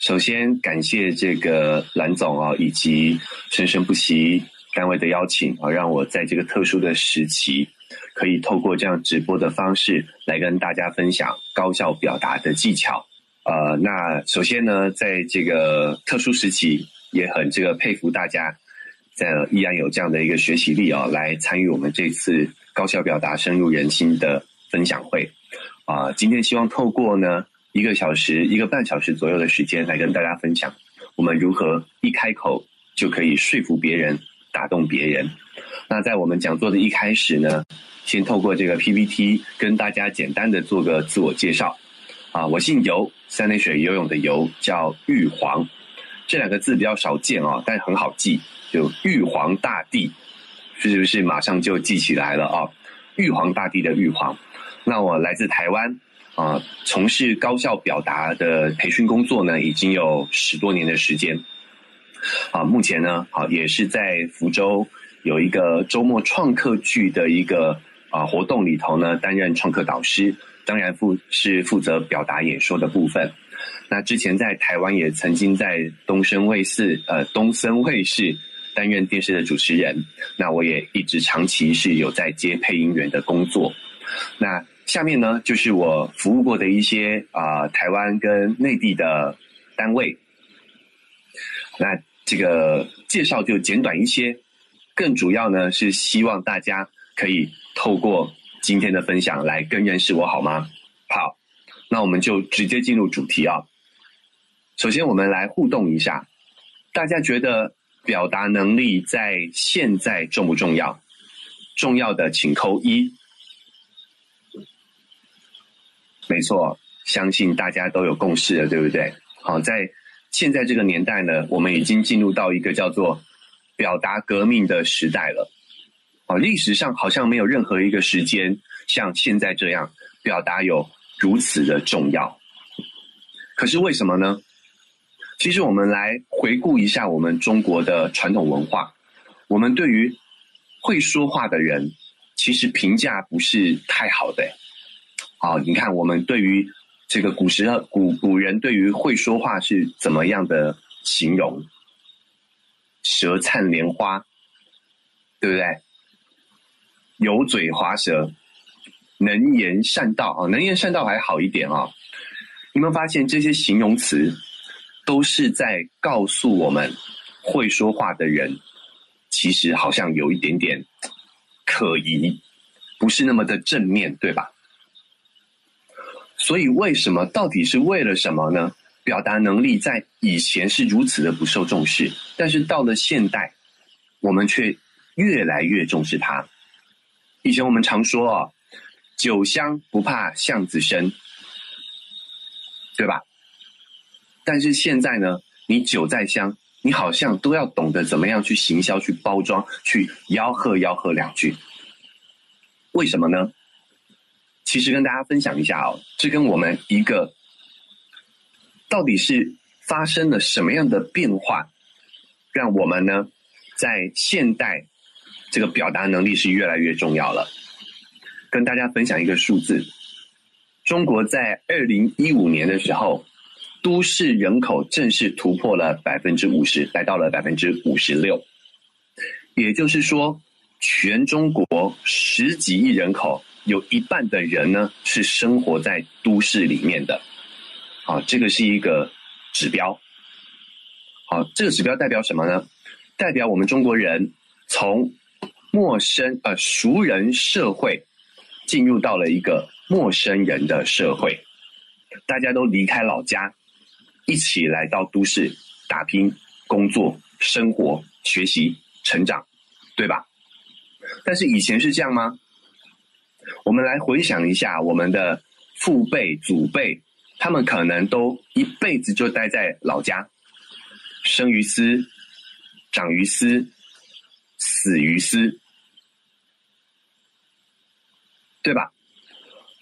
首先感谢这个蓝总啊，以及生生不息单位的邀请啊，让我在这个特殊的时期，可以透过这样直播的方式来跟大家分享高效表达的技巧。呃，那首先呢，在这个特殊时期，也很这个佩服大家，在依然有这样的一个学习力啊，来参与我们这次高效表达深入人心的分享会。啊，今天希望透过呢一个小时、一个半小时左右的时间，来跟大家分享我们如何一开口就可以说服别人、打动别人。那在我们讲座的一开始呢，先透过这个 PPT 跟大家简单的做个自我介绍。啊，我姓游，三点水游泳的游，叫玉皇。这两个字比较少见啊，但很好记，就玉皇大帝，是不是马上就记起来了啊？玉皇大帝的玉皇。那我来自台湾，啊，从事高效表达的培训工作呢，已经有十多年的时间。啊，目前呢，啊，也是在福州有一个周末创客剧的一个啊活动里头呢，担任创客导师，当然负是负责表达演说的部分。那之前在台湾也曾经在东森卫视，呃，东森卫视担任电视的主持人。那我也一直长期是有在接配音员的工作。那下面呢，就是我服务过的一些啊台湾跟内地的单位。那这个介绍就简短一些，更主要呢是希望大家可以透过今天的分享来更认识我，好吗？好，那我们就直接进入主题啊。首先，我们来互动一下，大家觉得表达能力在现在重不重要？重要的请扣一。没错，相信大家都有共识了，对不对？好，在现在这个年代呢，我们已经进入到一个叫做表达革命的时代了。哦，历史上好像没有任何一个时间像现在这样表达有如此的重要。可是为什么呢？其实我们来回顾一下我们中国的传统文化，我们对于会说话的人，其实评价不是太好的。好，你看我们对于这个古时古古人对于会说话是怎么样的形容？舌灿莲花，对不对？油嘴滑舌，能言善道啊，能言善道还好一点啊。有没有发现这些形容词都是在告诉我们，会说话的人其实好像有一点点可疑，不是那么的正面对吧？所以，为什么到底是为了什么呢？表达能力在以前是如此的不受重视，但是到了现代，我们却越来越重视它。以前我们常说啊，“酒香不怕巷子深”，对吧？但是现在呢，你酒再香，你好像都要懂得怎么样去行销、去包装、去吆喝吆喝两句。为什么呢？其实跟大家分享一下哦，这跟我们一个到底是发生了什么样的变化，让我们呢在现代这个表达能力是越来越重要了。跟大家分享一个数字：中国在二零一五年的时候，都市人口正式突破了百分之五十，来到了百分之五十六。也就是说，全中国十几亿人口。有一半的人呢是生活在都市里面的，好，这个是一个指标。好，这个指标代表什么呢？代表我们中国人从陌生呃熟人社会进入到了一个陌生人的社会，大家都离开老家，一起来到都市打拼、工作、生活、学习、成长，对吧？但是以前是这样吗？我们来回想一下，我们的父辈、祖辈，他们可能都一辈子就待在老家，生于斯，长于斯，死于斯，对吧？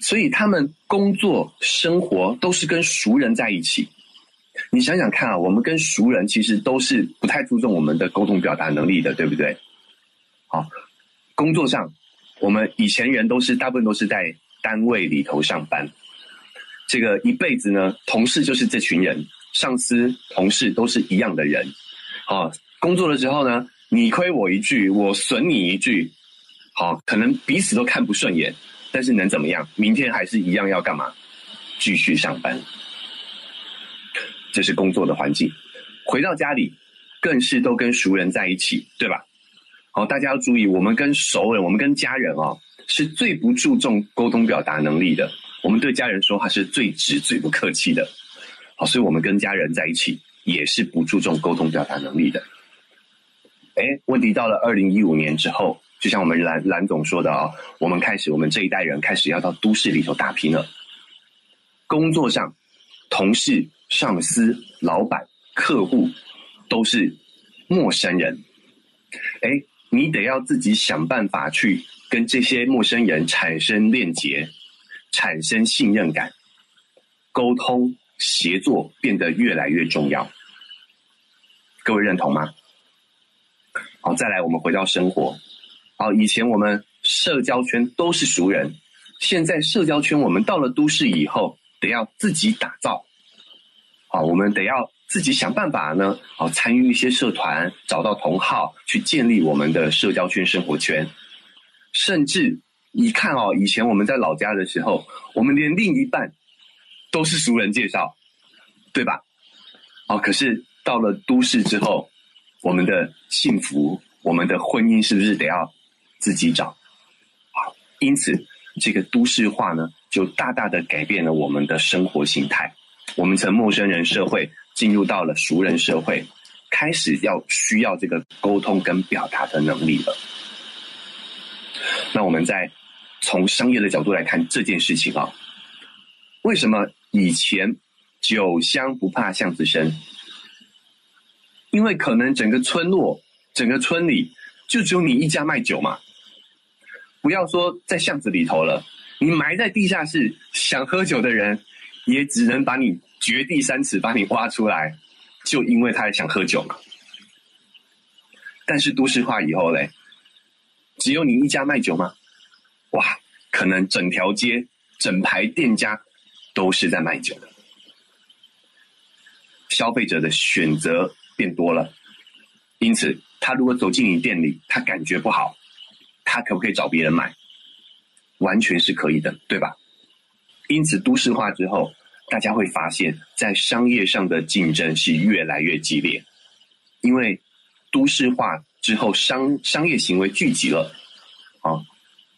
所以他们工作、生活都是跟熟人在一起。你想想看啊，我们跟熟人其实都是不太注重我们的沟通表达能力的，对不对？好，工作上。我们以前人都是大部分都是在单位里头上班，这个一辈子呢，同事就是这群人，上司、同事都是一样的人，好，工作的时候呢，你亏我一句，我损你一句，好，可能彼此都看不顺眼，但是能怎么样？明天还是一样要干嘛？继续上班。这是工作的环境，回到家里，更是都跟熟人在一起，对吧？好，大家要注意，我们跟熟人，我们跟家人哦，是最不注重沟通表达能力的。我们对家人说话是最直、最不客气的。好，所以我们跟家人在一起也是不注重沟通表达能力的。哎，问题到了二零一五年之后，就像我们蓝蓝总说的啊，我们开始，我们这一代人开始要到都市里头打拼了。工作上，同事、上司、老板、客户都是陌生人。哎，你得要自己想办法去跟这些陌生人产生链接，产生信任感，沟通。协作变得越来越重要，各位认同吗？好，再来，我们回到生活。好，以前我们社交圈都是熟人，现在社交圈我们到了都市以后，得要自己打造。好，我们得要自己想办法呢。好，参与一些社团，找到同好，去建立我们的社交圈、生活圈。甚至你看哦，以前我们在老家的时候，我们连另一半。都是熟人介绍，对吧？哦，可是到了都市之后，我们的幸福，我们的婚姻是不是得要自己找？好，因此这个都市化呢，就大大的改变了我们的生活形态。我们从陌生人社会进入到了熟人社会，开始要需要这个沟通跟表达的能力了。那我们再从商业的角度来看这件事情啊，为什么？以前酒香不怕巷子深，因为可能整个村落、整个村里就只有你一家卖酒嘛。不要说在巷子里头了，你埋在地下室，想喝酒的人也只能把你掘地三尺，把你挖出来，就因为他想喝酒嘛。但是都市化以后嘞，只有你一家卖酒吗？哇，可能整条街、整排店家。都是在卖酒的，消费者的选择变多了，因此他如果走进你店里，他感觉不好，他可不可以找别人买？完全是可以的，对吧？因此都市化之后，大家会发现，在商业上的竞争是越来越激烈，因为都市化之后，商商业行为聚集了，啊，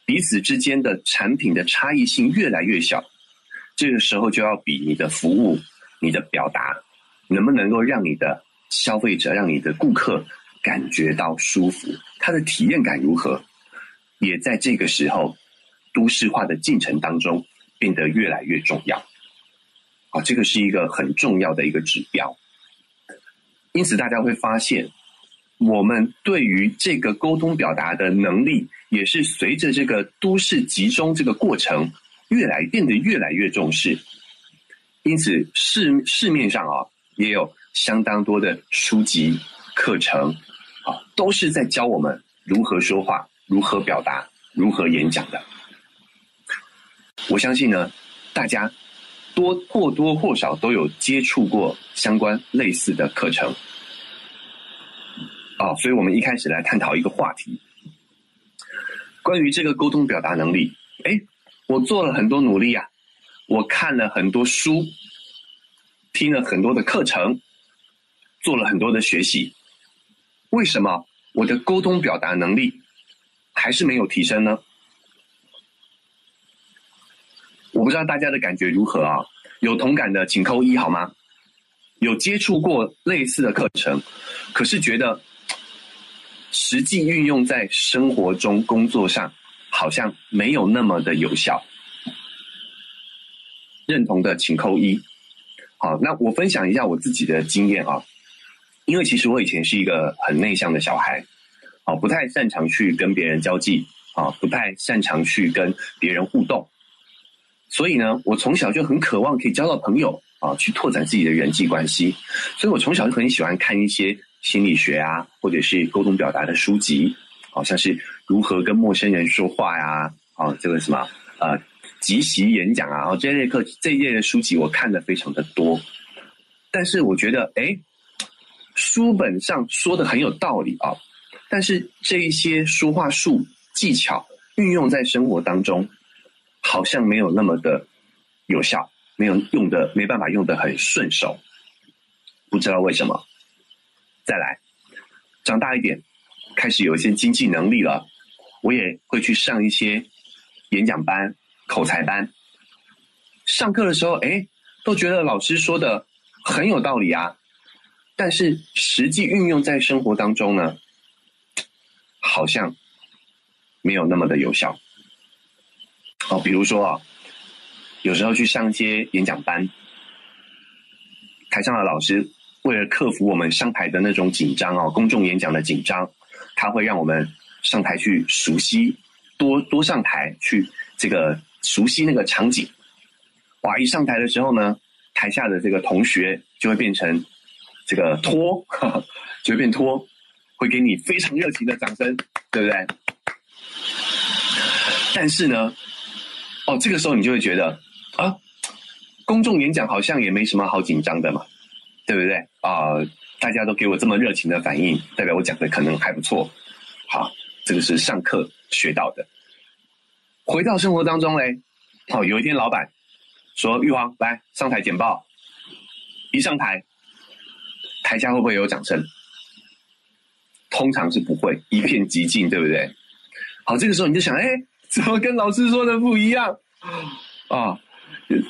彼此之间的产品的差异性越来越小。这个时候就要比你的服务、你的表达，能不能够让你的消费者、让你的顾客感觉到舒服，他的体验感如何，也在这个时候都市化的进程当中变得越来越重要。啊，这个是一个很重要的一个指标。因此，大家会发现，我们对于这个沟通表达的能力，也是随着这个都市集中这个过程。越来变得越来越重视，因此市市面上啊也有相当多的书籍课程啊，都是在教我们如何说话、如何表达、如何演讲的。我相信呢，大家多或多或少都有接触过相关类似的课程啊，所以我们一开始来探讨一个话题，关于这个沟通表达能力，哎。我做了很多努力啊，我看了很多书，听了很多的课程，做了很多的学习。为什么我的沟通表达能力还是没有提升呢？我不知道大家的感觉如何啊？有同感的请扣一好吗？有接触过类似的课程，可是觉得实际运用在生活中、工作上。好像没有那么的有效，认同的请扣一。好，那我分享一下我自己的经验啊，因为其实我以前是一个很内向的小孩，啊，不太擅长去跟别人交际，啊，不太擅长去跟别人互动，所以呢，我从小就很渴望可以交到朋友，啊，去拓展自己的人际关系，所以我从小就很喜欢看一些心理学啊，或者是沟通表达的书籍。好像是如何跟陌生人说话呀？啊，这个什么呃，即席演讲啊，这类课这一类的书籍我看的非常的多。但是我觉得，哎，书本上说的很有道理啊。但是这一些说话术技巧运用在生活当中，好像没有那么的有效，没有用的没办法用的很顺手，不知道为什么。再来，长大一点，开始有一些经济能力了，我也会去上一些演讲班、口才班。上课的时候，哎，都觉得老师说的很有道理啊，但是实际运用在生活当中呢？好像没有那么的有效哦。比如说啊，有时候去上一些演讲班，台上的老师为了克服我们上台的那种紧张哦，公众演讲的紧张，他会让我们上台去熟悉，多多上台去这个熟悉那个场景。哇，一上台的时候呢，台下的这个同学就会变成这个托，就会变托。会给你非常热情的掌声，对不对？但是呢，哦，这个时候你就会觉得啊，公众演讲好像也没什么好紧张的嘛，对不对？啊，大家都给我这么热情的反应，代表我讲的可能还不错。好，这个是上课学到的。回到生活当中嘞，哦，有一天老板说：“玉皇来上台简报。”一上台，台下会不会有掌声？通常是不会一片寂静，对不对？好，这个时候你就想，哎，怎么跟老师说的不一样啊？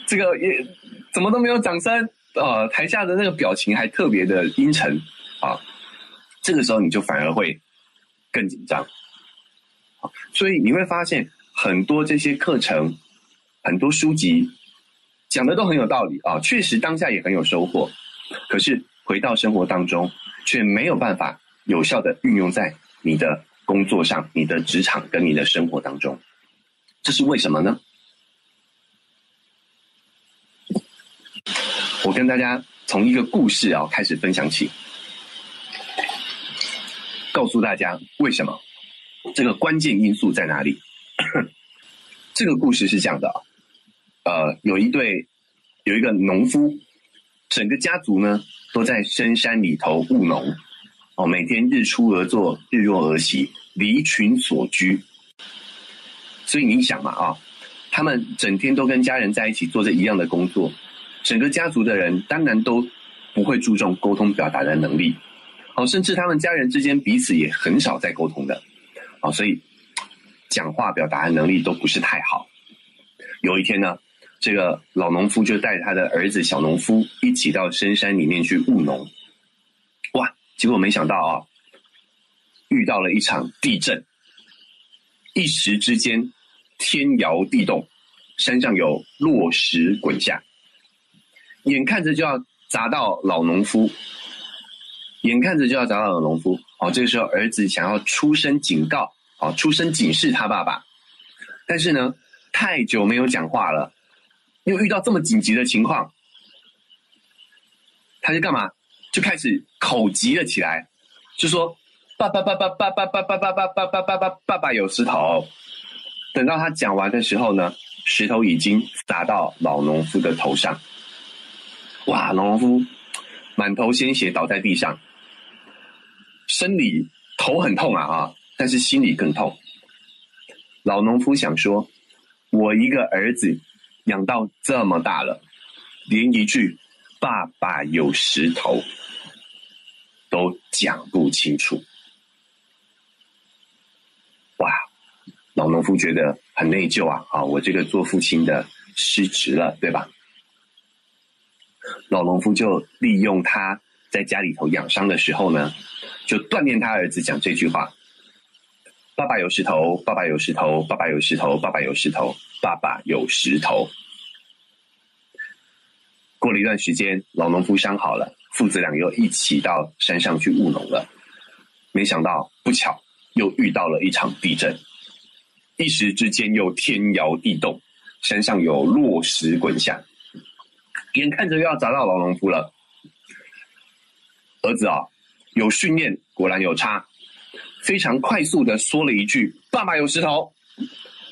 这个也怎么都没有掌声啊？台下的那个表情还特别的阴沉啊。这个时候你就反而会更紧张。所以你会发现很多这些课程、很多书籍讲的都很有道理啊，确实当下也很有收获。可是回到生活当中，却没有办法。有效的运用在你的工作上、你的职场跟你的生活当中，这是为什么呢？我跟大家从一个故事啊开始分享起，告诉大家为什么这个关键因素在哪里。这个故事是这样的，呃，有一对有一个农夫，整个家族呢都在深山里头务农。哦，每天日出而作，日落而息，离群所居。所以你想嘛，啊，他们整天都跟家人在一起做着一样的工作，整个家族的人当然都不会注重沟通表达的能力。哦，甚至他们家人之间彼此也很少在沟通的。哦，所以讲话表达的能力都不是太好。有一天呢，这个老农夫就带着他的儿子小农夫一起到深山里面去务农。哇结果没想到啊，遇到了一场地震，一时之间天摇地动，山上有落石滚下，眼看着就要砸到老农夫，眼看着就要砸到老农夫。哦，这个时候儿子想要出声警告，哦，出声警示他爸爸，但是呢，太久没有讲话了，又遇到这么紧急的情况，他就干嘛？就开始口急了起来，就说：“爸爸爸爸爸爸爸爸爸爸爸爸爸爸爸爸有石头。”等到他讲完的时候呢，石头已经砸到老农夫的头上。哇，老农夫满头鲜血倒在地上，生理头很痛啊啊，但是心里更痛。老农夫想说：“我一个儿子养到这么大了，连一句‘爸爸有石头’。”都讲不清楚，哇！老农夫觉得很内疚啊！啊，我这个做父亲的失职了，对吧？老农夫就利用他在家里头养伤的时候呢，就锻炼他儿子讲这句话：“爸爸有石头，爸爸有石头，爸爸有石头，爸爸有石头，爸爸有石头。”过了一段时间，老农夫伤好了。父子俩又一起到山上去务农了，没想到不巧又遇到了一场地震，一时之间又天摇地动，山上有落石滚下，眼看着又要砸到老农夫了。儿子啊，有训练，果然有差，非常快速的说了一句：“爸爸有石头。”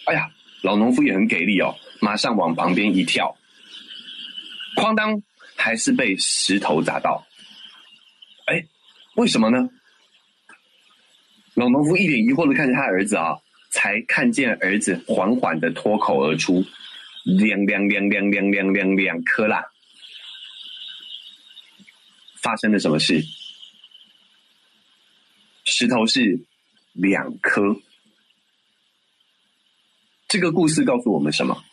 哎呀，老农夫也很给力哦，马上往旁边一跳，哐当。还是被石头砸到？哎，为什么呢？老农夫一脸疑惑的看着他儿子啊，才看见儿子缓缓的脱口而出：“两两两两两两两两颗啦！”发生了什么事？石头是两颗。这个故事告诉我们什么？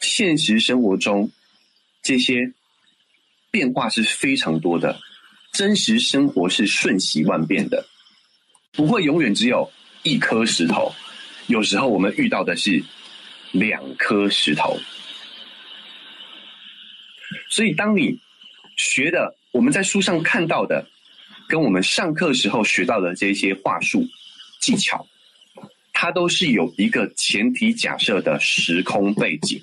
现实生活中，这些变化是非常多的。真实生活是瞬息万变的，不会永远只有一颗石头。有时候我们遇到的是两颗石头。所以，当你学的，我们在书上看到的，跟我们上课时候学到的这些话术、技巧，它都是有一个前提假设的时空背景，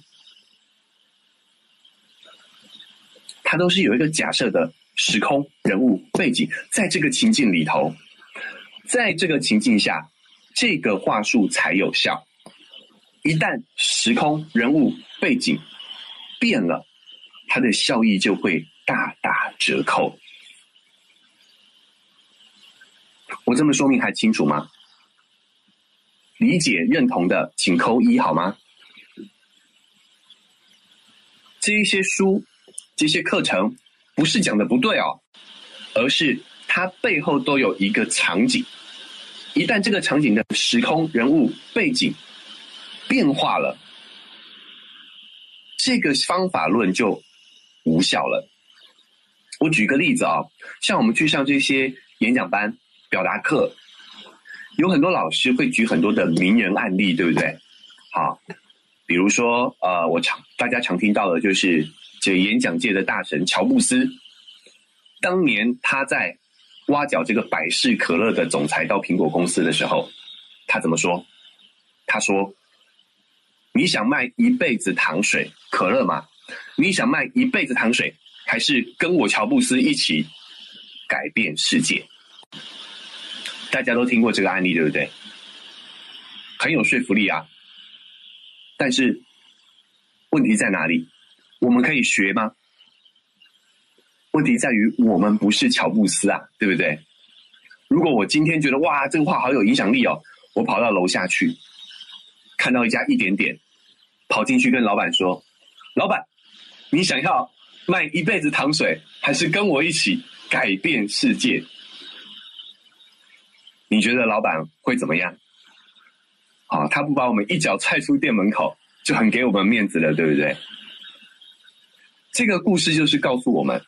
它都是有一个假设的时空人物背景，在这个情境里头，在这个情境下，这个话术才有效。一旦时空人物背景变了，它的效益就会大打折扣。我这么说明还清楚吗？理解认同的，请扣一好吗？这一些书，这些课程，不是讲的不对哦，而是它背后都有一个场景。一旦这个场景的时空人物背景变化了，这个方法论就。无效了。我举个例子啊，像我们去上这些演讲班、表达课，有很多老师会举很多的名人案例，对不对？好，比如说呃，我常大家常听到的就是这演讲界的大神乔布斯，当年他在挖角这个百事可乐的总裁到苹果公司的时候，他怎么说？他说：“你想卖一辈子糖水可乐吗？”你想卖一辈子糖水，还是跟我乔布斯一起改变世界？大家都听过这个案例，对不对？很有说服力啊。但是问题在哪里？我们可以学吗？问题在于我们不是乔布斯啊，对不对？如果我今天觉得哇，这个话好有影响力哦，我跑到楼下去，看到一家一点点，跑进去跟老板说：“老板。”你想要卖一辈子糖水，还是跟我一起改变世界？你觉得老板会怎么样？啊，他不把我们一脚踹出店门口，就很给我们面子了，对不对？这个故事就是告诉我们：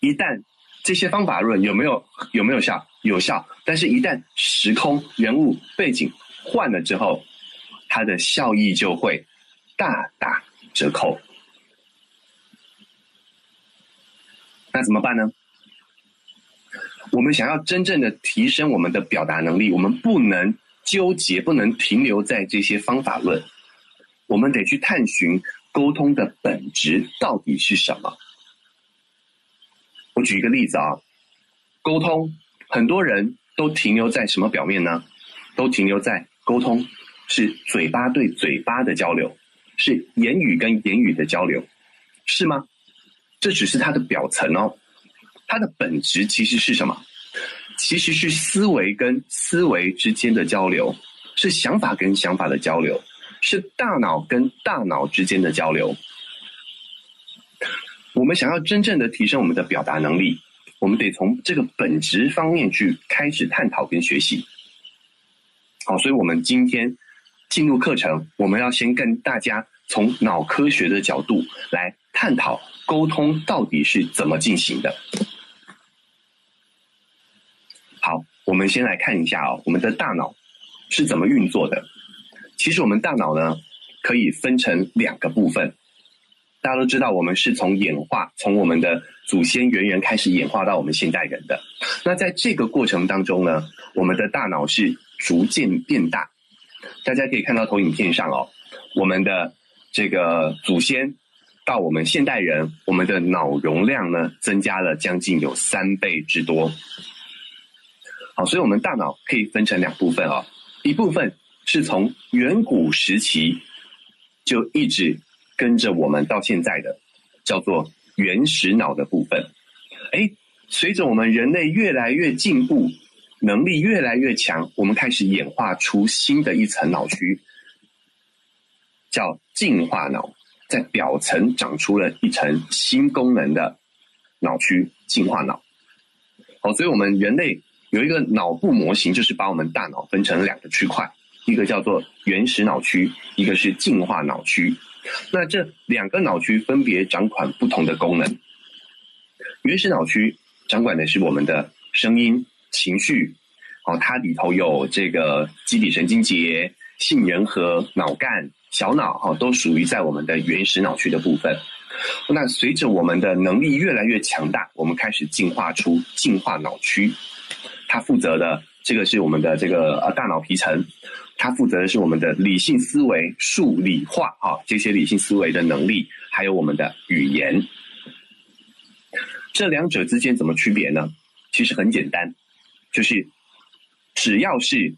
一旦这些方法论有没有有没有效？有效，但是一旦时空、人物、背景换了之后，它的效益就会大打折扣。那怎么办呢？我们想要真正的提升我们的表达能力，我们不能纠结，不能停留在这些方法论，我们得去探寻沟通的本质到底是什么。我举一个例子啊，沟通很多人都停留在什么表面呢？都停留在沟通是嘴巴对嘴巴的交流，是言语跟言语的交流，是吗？这只是它的表层哦，它的本质其实是什么？其实是思维跟思维之间的交流，是想法跟想法的交流，是大脑跟大脑之间的交流。我们想要真正的提升我们的表达能力，我们得从这个本质方面去开始探讨跟学习。好，所以我们今天进入课程，我们要先跟大家从脑科学的角度来探讨。沟通到底是怎么进行的？好，我们先来看一下哦，我们的大脑是怎么运作的。其实我们大脑呢，可以分成两个部分。大家都知道，我们是从演化，从我们的祖先猿人开始演化到我们现代人的。那在这个过程当中呢，我们的大脑是逐渐变大。大家可以看到投影片上哦，我们的这个祖先。到我们现代人，我们的脑容量呢增加了将近有三倍之多。好，所以我们大脑可以分成两部分啊，一部分是从远古时期就一直跟着我们到现在的，叫做原始脑的部分。哎，随着我们人类越来越进步，能力越来越强，我们开始演化出新的一层脑区，叫进化脑，在表层长出了一层新功能的脑区——进化脑。好，所以我们人类有一个脑部模型，就是把我们大脑分成两个区块，一个叫做原始脑区，一个是进化脑区。那这两个脑区分别掌管不同的功能。原始脑区掌管的是我们的声音、情绪，哦，它里头有这个基底神经节、杏仁核、脑干、小脑，哈，都属于在我们的原始脑区的部分。那随着我们的能力越来越强大，我们开始进化出进化脑区，它负责的这个是我们的这个呃大脑皮层，它负责的是我们的理性思维、数理化啊这些理性思维的能力，还有我们的语言。这两者之间怎么区别呢？其实很简单，就是只要是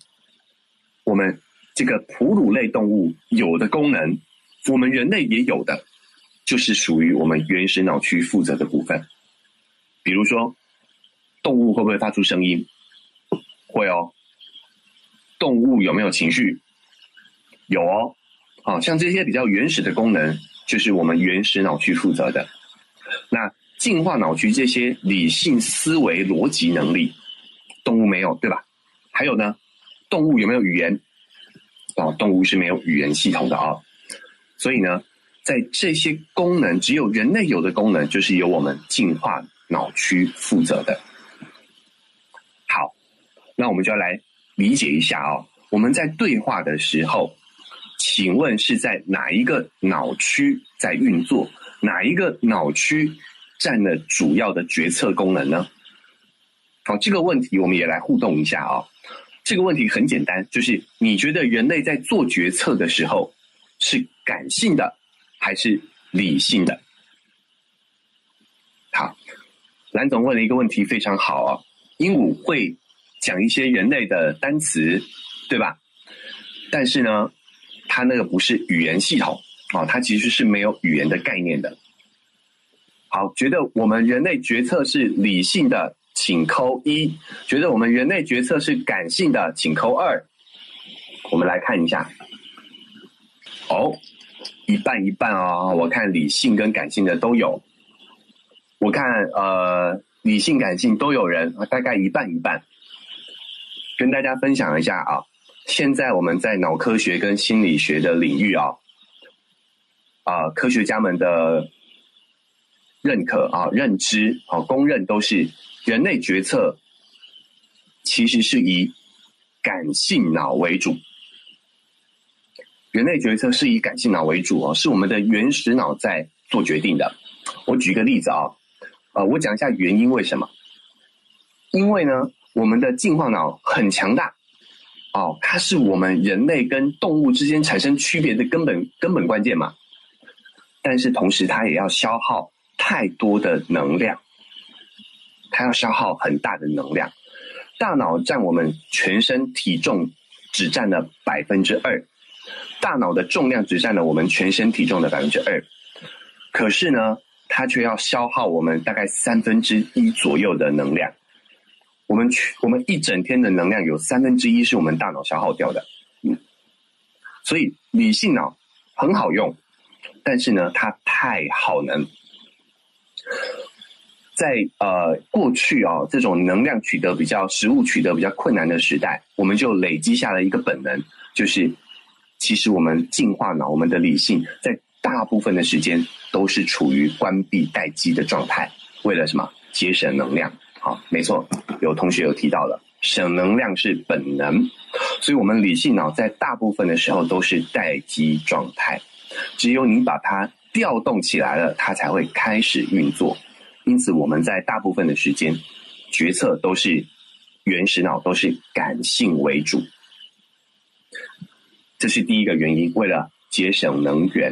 我们这个哺乳类动物有的功能，我们人类也有的。就是属于我们原始脑区负责的部分，比如说，动物会不会发出声音？会哦。动物有没有情绪？有哦。好像这些比较原始的功能，就是我们原始脑区负责的。那进化脑区这些理性思维逻辑能力，动物没有，对吧？还有呢，动物有没有语言？哦，动物是没有语言系统的啊。所以呢？在这些功能，只有人类有的功能，就是由我们进化脑区负责的。好，那我们就要来理解一下哦。我们在对话的时候，请问是在哪一个脑区在运作？哪一个脑区占了主要的决策功能呢？好，这个问题我们也来互动一下啊。这个问题很简单，就是你觉得人类在做决策的时候是感性的？还是理性的。好，蓝总问了一个问题，非常好啊。鹦鹉会讲一些人类的单词，对吧？但是呢，它那个不是语言系统啊，它其实是没有语言的概念的。好，觉得我们人类决策是理性的，请扣一；觉得我们人类决策是感性的，请扣二。我们来看一下。哦。一半一半哦，我看理性跟感性的都有。我看呃，理性感性都有人，大概一半一半。跟大家分享一下啊，现在我们在脑科学跟心理学的领域啊，啊，科学家们的认可啊、认知啊、公认都是人类决策其实是以感性脑为主。人类决策是以感性脑为主哦，是我们的原始脑在做决定的。我举一个例子啊，呃，我讲一下原因为什么？因为呢，我们的进化脑很强大，哦，它是我们人类跟动物之间产生区别的根本根本关键嘛。但是同时，它也要消耗太多的能量，它要消耗很大的能量。大脑占我们全身体重只占了百分之二。大脑的重量只占了我们全身体重的百分之二，可是呢，它却要消耗我们大概三分之一左右的能量。我们去我们一整天的能量有三分之一是我们大脑消耗掉的。嗯，所以理性脑很好用，但是呢，它太耗能。在呃过去啊，这种能量取得比较、食物取得比较困难的时代，我们就累积下了一个本能，就是。其实我们进化脑，我们的理性在大部分的时间都是处于关闭待机的状态，为了什么？节省能量。好，没错，有同学有提到了，省能量是本能，所以我们理性脑在大部分的时候都是待机状态，只有你把它调动起来了，它才会开始运作。因此，我们在大部分的时间决策都是原始脑，都是感性为主。这是第一个原因，为了节省能源。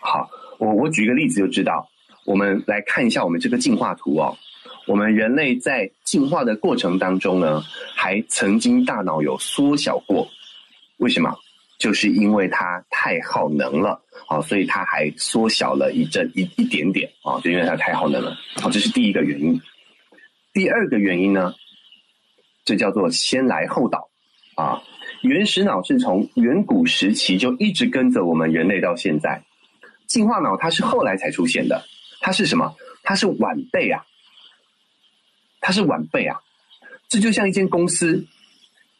好，我我举个例子就知道。我们来看一下我们这个进化图哦。我们人类在进化的过程当中呢，还曾经大脑有缩小过。为什么？就是因为它太耗能了，好，所以它还缩小了一阵一一点点啊，就因为它太耗能了，好，这是第一个原因。第二个原因呢，这叫做先来后到啊。原始脑是从远古时期就一直跟着我们人类到现在，进化脑它是后来才出现的，它是什么？它是晚辈啊，他是晚辈啊。这就像一间公司，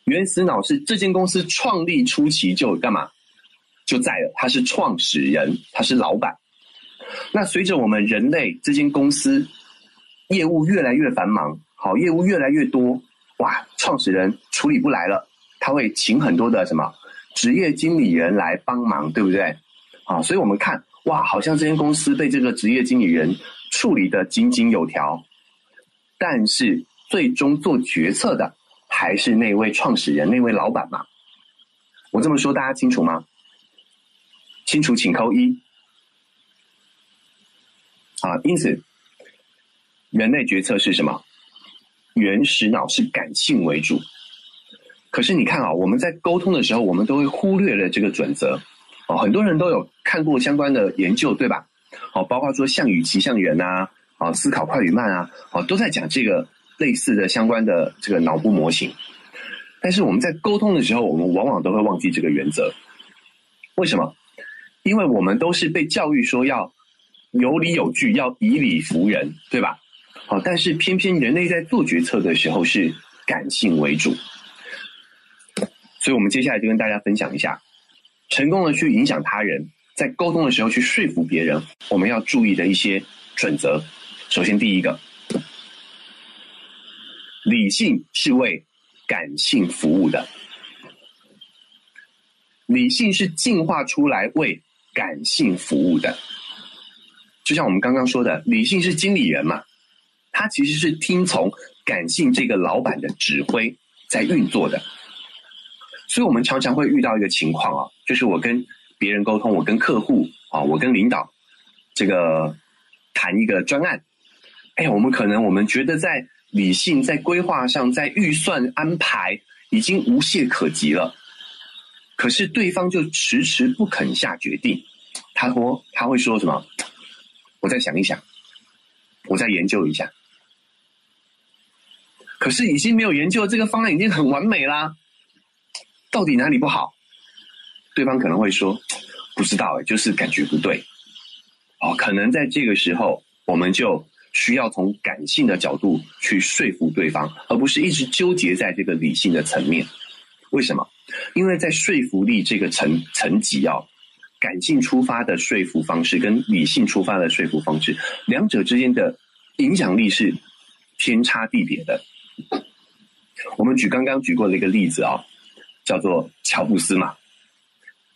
原始脑是这间公司创立初期就干嘛就在了，他是创始人，他是老板。那随着我们人类这间公司业务越来越繁忙，好，业务越来越多，哇，创始人处理不来了。他会请很多的什么职业经理人来帮忙，对不对？啊，所以我们看哇，好像这间公司被这个职业经理人处理的井井有条，但是最终做决策的还是那位创始人、那位老板嘛。我这么说大家清楚吗？清楚请扣一。啊，因此人类决策是什么？原始脑是感性为主。可是你看啊，我们在沟通的时候，我们都会忽略了这个准则哦。很多人都有看过相关的研究，对吧？哦，包括说项羽骑象人啊，啊，思考快与慢啊，哦，都在讲这个类似的相关的这个脑部模型。但是我们在沟通的时候，我们往往都会忘记这个原则。为什么？因为我们都是被教育说要有理有据，要以理服人，对吧？好，但是偏偏人类在做决策的时候是感性为主。所以，我们接下来就跟大家分享一下，成功的去影响他人，在沟通的时候去说服别人，我们要注意的一些准则。首先，第一个，理性是为感性服务的，理性是进化出来为感性服务的。就像我们刚刚说的，理性是经理人嘛，他其实是听从感性这个老板的指挥在运作的。所以我们常常会遇到一个情况啊，就是我跟别人沟通，我跟客户啊，我跟领导这个谈一个专案，哎，我们可能我们觉得在理性、在规划上、在预算安排已经无懈可击了，可是对方就迟迟不肯下决定。他说他会说什么？我再想一想，我再研究一下。可是已经没有研究，这个方案已经很完美啦。到底哪里不好？对方可能会说：“不知道，哎，就是感觉不对。”哦，可能在这个时候，我们就需要从感性的角度去说服对方，而不是一直纠结在这个理性的层面。为什么？因为在说服力这个层层级啊，感性出发的说服方式跟理性出发的说服方式，两者之间的影响力是天差地别的。我们举刚刚举过的一个例子啊。叫做乔布斯嘛，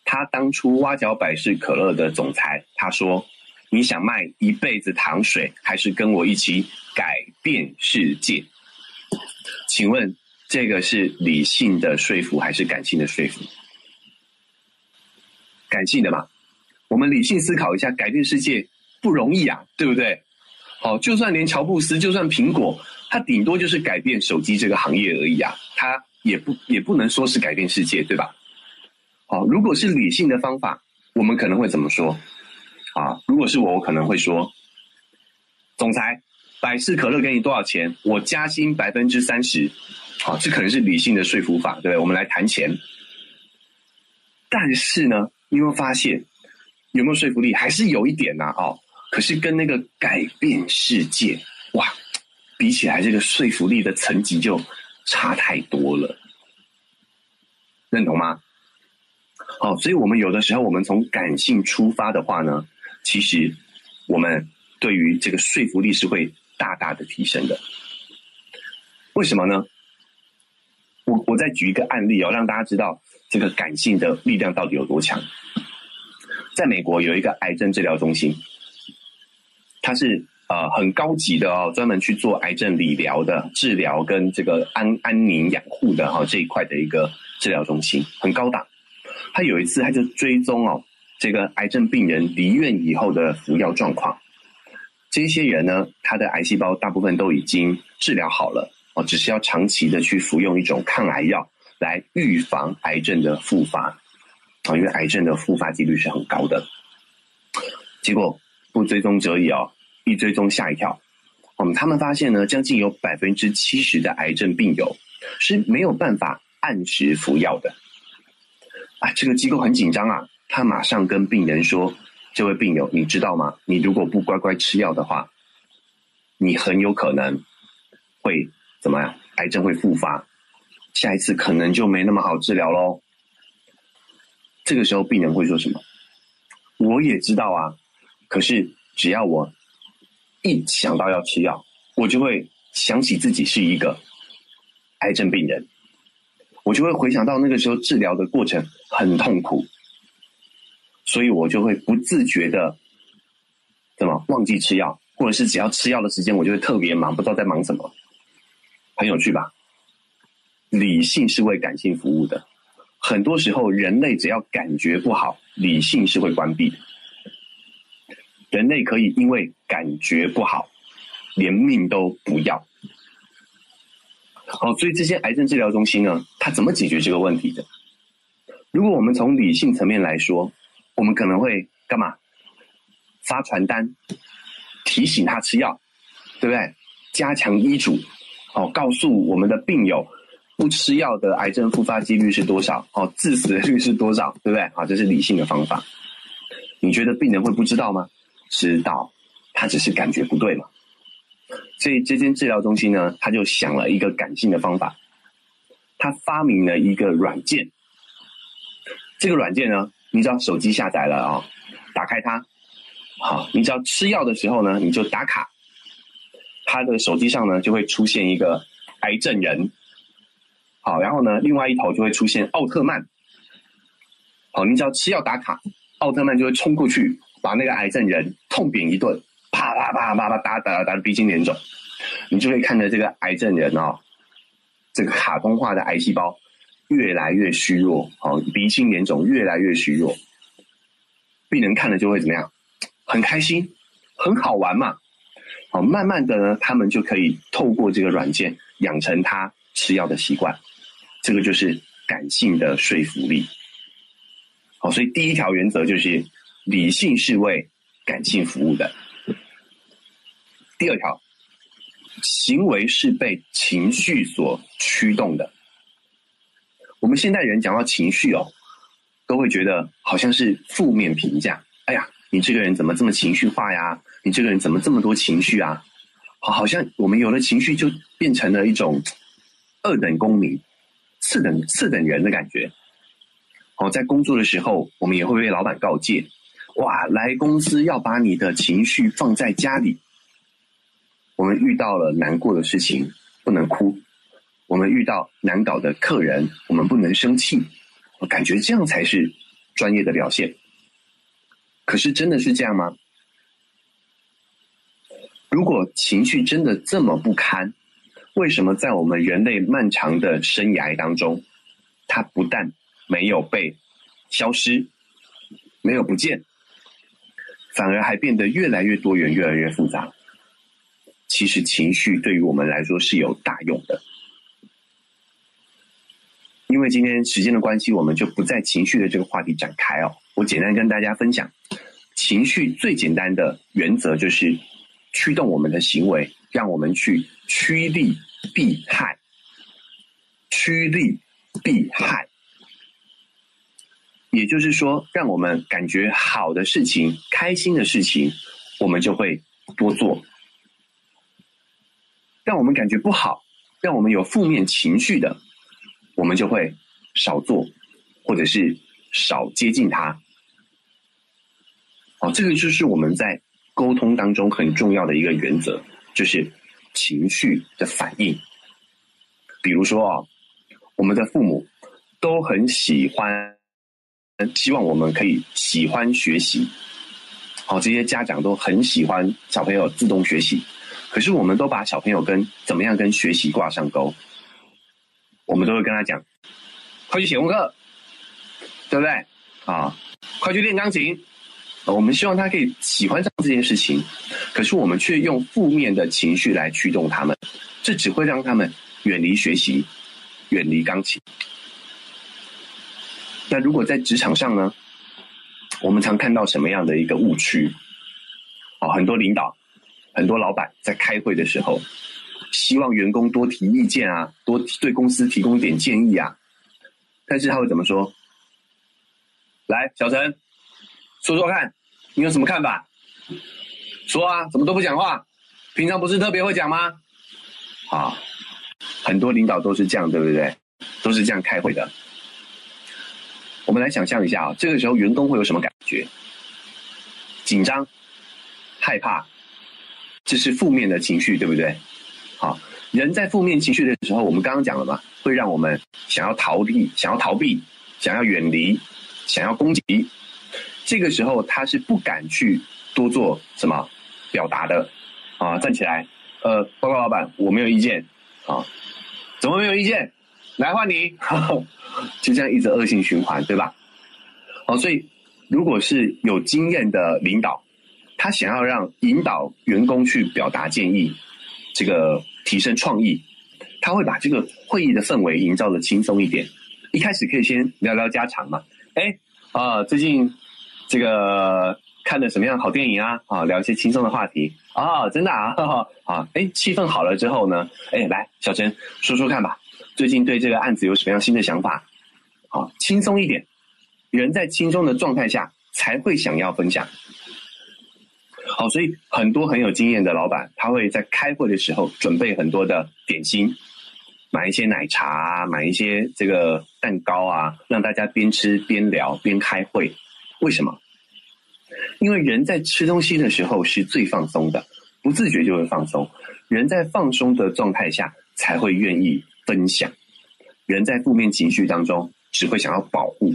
他当初挖角百事可乐的总裁，他说：“你想卖一辈子糖水，还是跟我一起改变世界？”请问这个是理性的说服还是感性的说服？感性的嘛，我们理性思考一下，改变世界不容易啊，对不对？好，就算连乔布斯，就算苹果，它顶多就是改变手机这个行业而已啊，它。也不也不能说是改变世界，对吧？好，如果是理性的方法，我们可能会怎么说？啊，如果是我，我可能会说，总裁，百事可乐给你多少钱？我加薪百分之三十。好，这可能是理性的说服法，对不对？我们来谈钱。但是呢，你有没有发现，有没有说服力？还是有一点呐，哦。可是跟那个改变世界，哇，比起来，这个说服力的层级就。差太多了，认同吗？好，所以我们有的时候，我们从感性出发的话呢，其实我们对于这个说服力是会大大的提升的。为什么呢？我我再举一个案例哦，让大家知道这个感性的力量到底有多强。在美国有一个癌症治疗中心，它是。呃，很高级的哦，专门去做癌症理疗的治疗跟这个安安宁养护的哈这一块的一个治疗中心，很高档。他有一次他就追踪哦，这个癌症病人离院以后的服药状况。这些人呢，他的癌细胞大部分都已经治疗好了哦，只是要长期的去服用一种抗癌药来预防癌症的复发。啊，因为癌症的复发几率是很高的。结果不追踪则已哦，一追踪吓一跳。嗯，他们发现呢，将近有百分之七十的癌症病友是没有办法按时服药的。啊，这个机构很紧张啊，他马上跟病人说：“这位病友，你知道吗？你如果不乖乖吃药的话，你很有可能会怎么样？癌症会复发，下一次可能就没那么好治疗喽。”这个时候，病人会说什么？我也知道啊，可是只要我。一想到要吃药，我就会想起自己是一个癌症病人，我就会回想到那个时候治疗的过程很痛苦，所以我就会不自觉的怎么忘记吃药，或者是只要吃药的时间，我就会特别忙，不知道在忙什么，很有趣吧？理性是为感性服务的，很多时候人类只要感觉不好，理性是会关闭的。人类可以因为感觉不好，连命都不要。好，所以这些癌症治疗中心呢，它怎么解决这个问题的？如果我们从理性层面来说，我们可能会干嘛？发传单提醒他吃药，对不对？加强医嘱，哦，告诉我们的病友，不吃药的癌症复发几率是多少？哦，致死率是多少？对不对？好，这是理性的方法。你觉得病人会不知道吗？知道，他只是感觉不对嘛。所以这间治疗中心呢，他就想了一个感性的方法，他发明了一个软件。这个软件呢，你只要手机下载了啊，打开它，好，你只要吃药的时候呢，你就打卡，他的手机上呢就会出现一个癌症人，好，然后呢，另外一头就会出现奥特曼，好，你只要吃药打卡，奥特曼就会冲过去。把那个癌症人痛扁一顿，啪啪啪啪啪打打打的鼻青脸肿，你就会看着这个癌症人哦，这个卡通化的癌细胞越来越虚弱，哦，鼻青脸肿越来越虚弱，病人看了就会怎么样？很开心，很好玩嘛，哦，慢慢的呢，他们就可以透过这个软件养成他吃药的习惯，这个就是感性的说服力。好，所以第一条原则就是。理性是为感性服务的。第二条，行为是被情绪所驱动的。我们现代人讲到情绪哦，都会觉得好像是负面评价。哎呀，你这个人怎么这么情绪化呀？你这个人怎么这么多情绪啊？好，好像我们有了情绪就变成了一种二等公民、次等次等人的感觉。哦，在工作的时候，我们也会被老板告诫。哇，来公司要把你的情绪放在家里。我们遇到了难过的事情，不能哭；我们遇到难搞的客人，我们不能生气。我感觉这样才是专业的表现。可是真的是这样吗？如果情绪真的这么不堪，为什么在我们人类漫长的生涯当中，它不但没有被消失，没有不见？反而还变得越来越多元，越来越复杂。其实情绪对于我们来说是有大用的。因为今天时间的关系，我们就不在情绪的这个话题展开哦。我简单跟大家分享，情绪最简单的原则就是驱动我们的行为，让我们去趋利避害，趋利避害。也就是说，让我们感觉好的事情、开心的事情，我们就会多做；让我们感觉不好、让我们有负面情绪的，我们就会少做，或者是少接近他。哦，这个就是我们在沟通当中很重要的一个原则，就是情绪的反应。比如说啊，我们的父母都很喜欢。希望我们可以喜欢学习，好，这些家长都很喜欢小朋友自动学习，可是我们都把小朋友跟怎么样跟学习挂上钩，我们都会跟他讲，快去写功课，对不对？啊，快去练钢琴，我们希望他可以喜欢上这件事情，可是我们却用负面的情绪来驱动他们，这只会让他们远离学习，远离钢琴。那如果在职场上呢，我们常看到什么样的一个误区？哦，很多领导、很多老板在开会的时候，希望员工多提意见啊，多对公司提供一点建议啊，但是他会怎么说？来，小陈，说说看，你有什么看法？说啊，怎么都不讲话？平常不是特别会讲吗？啊，很多领导都是这样，对不对？都是这样开会的。我们来想象一下啊，这个时候员工会有什么感觉？紧张、害怕，这是负面的情绪，对不对？好，人在负面情绪的时候，我们刚刚讲了嘛，会让我们想要逃避、想要逃避、想要远离、想要攻击。这个时候他是不敢去多做什么表达的啊！站起来，呃，报告老板，我没有意见啊，怎么没有意见？来换你。就这样一直恶性循环，对吧？好，所以如果是有经验的领导，他想要让引导员工去表达建议，这个提升创意，他会把这个会议的氛围营造的轻松一点。一开始可以先聊聊家常嘛，哎啊，最近这个看了什么样好电影啊？啊，聊一些轻松的话题啊，真的啊，啊，哎，气氛好了之后呢，哎，来，小陈说说看吧。最近对这个案子有什么样新的想法？好，轻松一点，人在轻松的状态下才会想要分享。好，所以很多很有经验的老板，他会在开会的时候准备很多的点心，买一些奶茶，买一些这个蛋糕啊，让大家边吃边聊边开会。为什么？因为人在吃东西的时候是最放松的，不自觉就会放松。人在放松的状态下才会愿意。分享，人在负面情绪当中只会想要保护，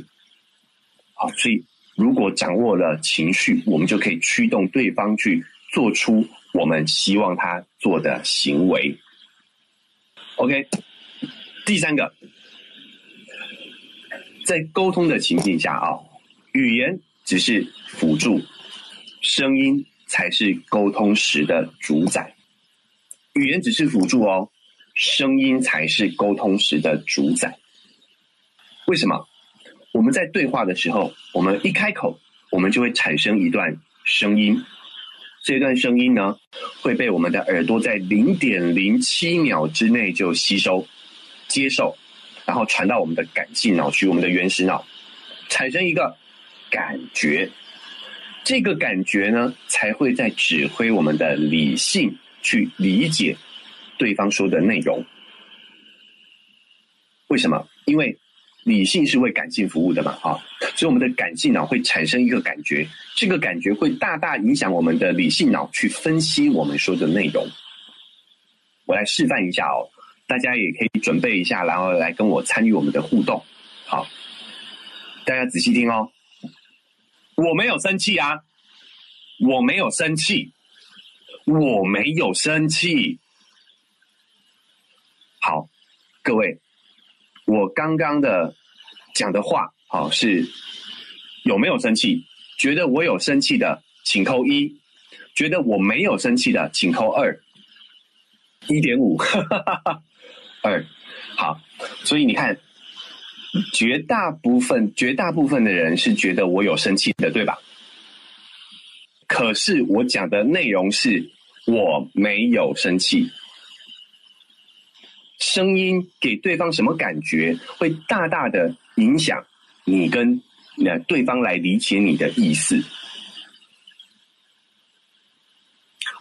好，所以如果掌握了情绪，我们就可以驱动对方去做出我们希望他做的行为。OK，第三个，在沟通的情境下啊，语言只是辅助，声音才是沟通时的主宰。语言只是辅助哦。声音才是沟通时的主宰。为什么？我们在对话的时候，我们一开口，我们就会产生一段声音。这段声音呢，会被我们的耳朵在零点零七秒之内就吸收、接受，然后传到我们的感性脑区，我们的原始脑，产生一个感觉。这个感觉呢，才会在指挥我们的理性去理解。对方说的内容，为什么？因为理性是为感性服务的嘛，啊，所以我们的感性脑会产生一个感觉，这个感觉会大大影响我们的理性脑去分析我们说的内容。我来示范一下哦，大家也可以准备一下，然后来跟我参与我们的互动。好，大家仔细听哦，我没有生气啊，我没有生气，我没有生气。好，各位，我刚刚的讲的话，好是有没有生气？觉得我有生气的，请扣一；觉得我没有生气的，请扣二。一点五，二。好，所以你看，绝大部分、绝大部分的人是觉得我有生气的，对吧？可是我讲的内容是我没有生气。声音给对方什么感觉，会大大的影响你跟那对方来理解你的意思。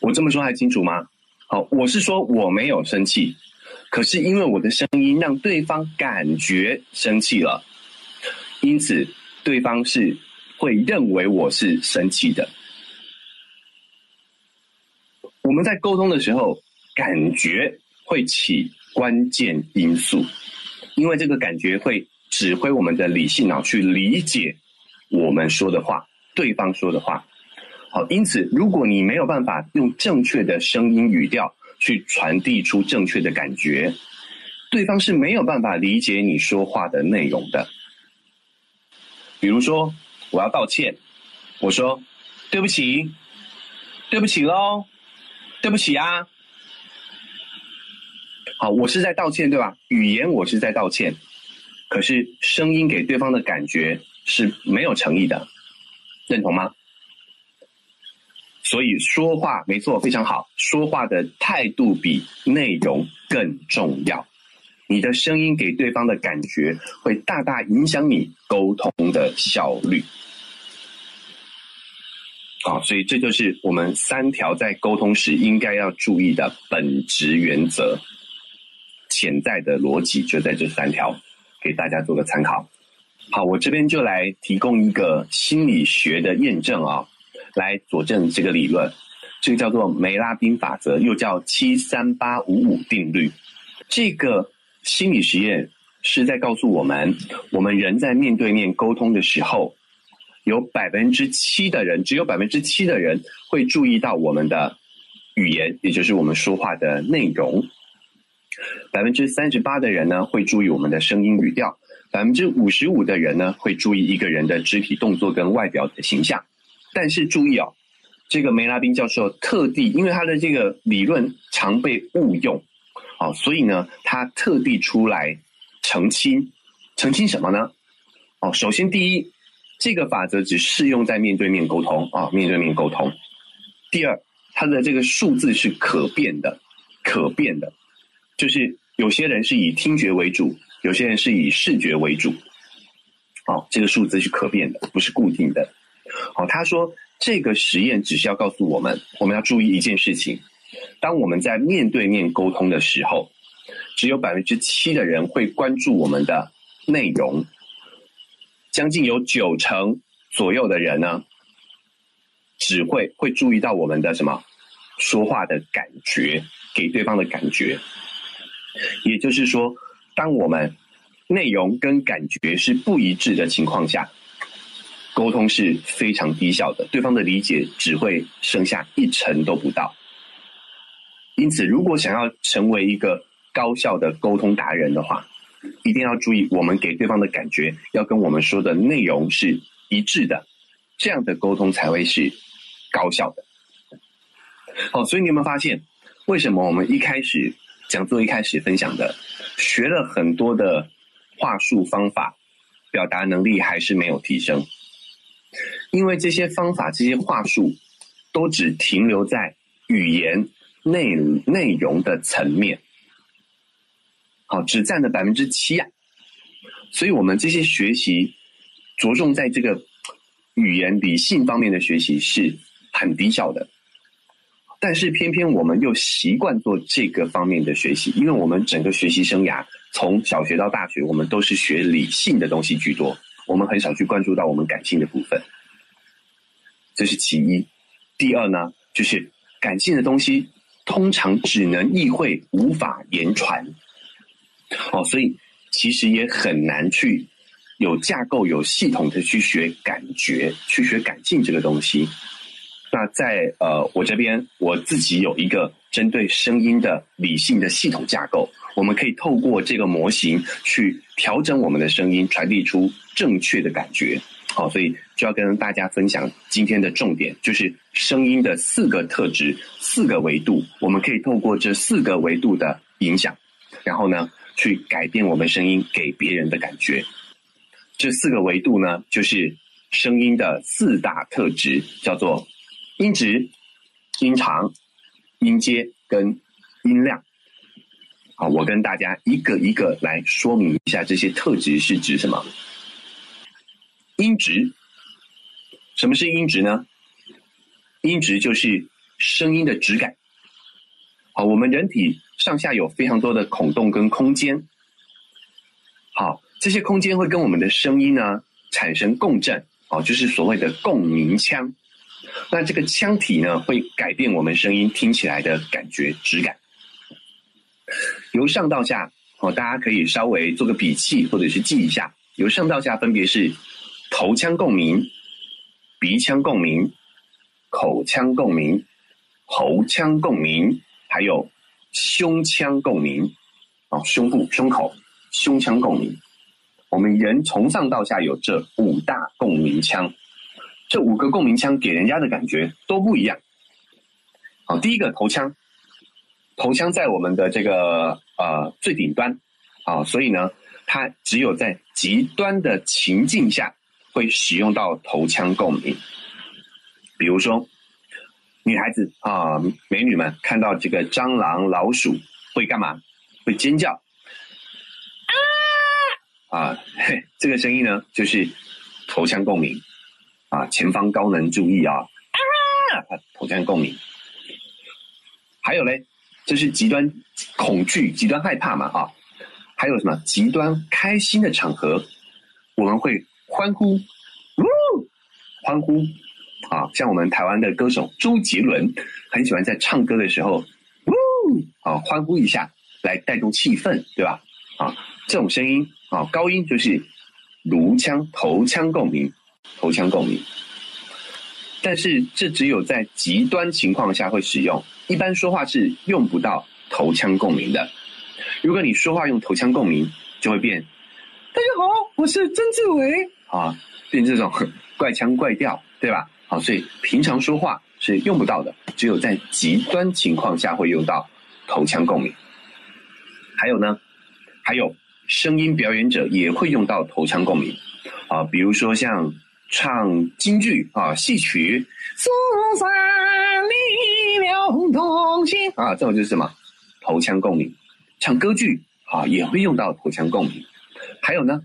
我这么说还清楚吗？好，我是说我没有生气，可是因为我的声音让对方感觉生气了，因此对方是会认为我是生气的。我们在沟通的时候，感觉会起。关键因素，因为这个感觉会指挥我们的理性脑去理解我们说的话，对方说的话。好，因此，如果你没有办法用正确的声音语调去传递出正确的感觉，对方是没有办法理解你说话的内容的。比如说，我要道歉，我说对不起，对不起喽，对不起啊。好，我是在道歉，对吧？语言我是在道歉，可是声音给对方的感觉是没有诚意的，认同吗？所以说话没错，非常好。说话的态度比内容更重要。你的声音给对方的感觉，会大大影响你沟通的效率。好，所以这就是我们三条在沟通时应该要注意的本质原则。潜在的逻辑就在这三条，给大家做个参考。好，我这边就来提供一个心理学的验证啊。来佐证这个理论，这个叫做梅拉宾法则，又叫七三八五五定律。这个心理实验是在告诉我们，我们人在面对面沟通的时候，有百分之七的人，只有百分之七的人会注意到我们的语言，也就是我们说话的内容；百分之三十八的人呢，会注意我们的声音语调；百分之五十五的人呢，会注意一个人的肢体动作跟外表的形象。但是注意哦，这个梅拉宾教授特地，因为他的这个理论常被误用，哦，所以呢，他特地出来澄清，澄清什么呢？哦，首先第一，这个法则只适用在面对面沟通啊，面对面沟通。第二，它的这个数字是可变的，可变的，就是有些人是以听觉为主，有些人是以视觉为主，哦，这个数字是可变的，不是固定的。好，他说这个实验只是要告诉我们，我们要注意一件事情：当我们在面对面沟通的时候，只有百分之七的人会关注我们的内容，将近有九成左右的人呢，只会会注意到我们的什么说话的感觉，给对方的感觉。也就是说，当我们内容跟感觉是不一致的情况下。沟通是非常低效的，对方的理解只会剩下一成都不到。因此，如果想要成为一个高效的沟通达人的话，一定要注意我们给对方的感觉要跟我们说的内容是一致的，这样的沟通才会是高效的。好，所以你有没有发现，为什么我们一开始讲座一开始分享的，学了很多的话术方法，表达能力还是没有提升？因为这些方法、这些话术，都只停留在语言内内容的层面，好，只占了百分之七啊。所以，我们这些学习着重在这个语言理性方面的学习是很低效的。但是，偏偏我们又习惯做这个方面的学习，因为我们整个学习生涯从小学到大学，我们都是学理性的东西居多。我们很少去关注到我们感性的部分，这是其一。第二呢，就是感性的东西通常只能意会，无法言传。哦，所以其实也很难去有架构、有系统的去学感觉，去学感性这个东西。那在呃，我这边我自己有一个针对声音的理性的系统架构，我们可以透过这个模型去调整我们的声音，传递出。正确的感觉，好，所以就要跟大家分享今天的重点，就是声音的四个特质、四个维度，我们可以透过这四个维度的影响，然后呢，去改变我们声音给别人的感觉。这四个维度呢，就是声音的四大特质，叫做音质、音长、音阶跟音量。好，我跟大家一个一个来说明一下这些特质是指什么。音质，什么是音质呢？音质就是声音的质感。好，我们人体上下有非常多的孔洞跟空间。好，这些空间会跟我们的声音呢产生共振，哦，就是所谓的共鸣腔。那这个腔体呢，会改变我们声音听起来的感觉质感。由上到下，哦，大家可以稍微做个笔记或者是记一下。由上到下分别是。头腔共鸣、鼻腔共鸣、口腔共鸣、喉腔共鸣，还有胸腔共鸣，啊，胸部、胸口、胸腔共鸣。我们人从上到下有这五大共鸣腔，这五个共鸣腔给人家的感觉都不一样。好，第一个头腔，头腔在我们的这个呃最顶端，啊，所以呢，它只有在极端的情境下会使用到头腔共鸣。比如说，女孩子啊，美女们看到这个蟑螂、老鼠会干嘛？会尖叫啊啊！嘿，这个声音呢，就是头腔共鸣啊。前方高能注意啊！啊，头腔共鸣。还有嘞，这是极端恐惧、极端害怕嘛啊？还有什么极端开心的场合，我们会欢呼，呜，欢呼啊！像我们台湾的歌手周杰伦，很喜欢在唱歌的时候，呜啊，欢呼一下来带动气氛，对吧？啊，这种声音啊，高音就是颅腔、头腔共鸣，头腔共鸣。但是这只有在极端情况下会使用，一般说话是用不到头腔共鸣的。如果你说话用头腔共鸣，就会变。大家好，我是曾志伟啊，变这种 怪腔怪调，对吧？好，所以平常说话是用不到的，只有在极端情况下会用到头腔共鸣。还有呢，还有声音表演者也会用到头腔共鸣啊，比如说像唱京剧啊、戏曲，苏三离了同心啊，这种就是什么头腔共鸣。唱歌剧啊，也会用到头腔共鸣。还有呢，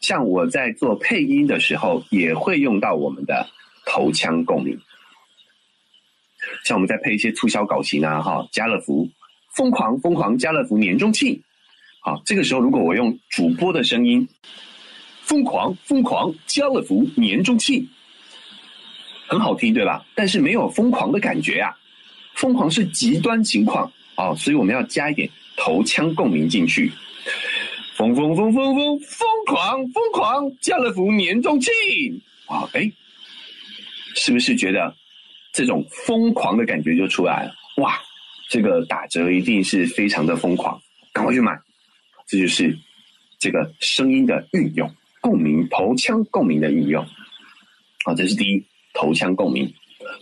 像我在做配音的时候，也会用到我们的头腔共鸣。像我们在配一些促销稿型啊，哈，家乐福疯狂疯狂家乐福年终庆，好，这个时候如果我用主播的声音，疯狂疯狂家乐福年终庆，很好听，对吧？但是没有疯狂的感觉啊，疯狂是极端情况哦，所以我们要加一点。头腔共鸣进去，疯疯疯疯疯疯狂疯狂！家乐福年终庆啊！哎，是不是觉得这种疯狂的感觉就出来了？哇，这个打折一定是非常的疯狂，赶快去买！这就是这个声音的运用，共鸣头腔共鸣的运用。好，这是第一，头腔共鸣，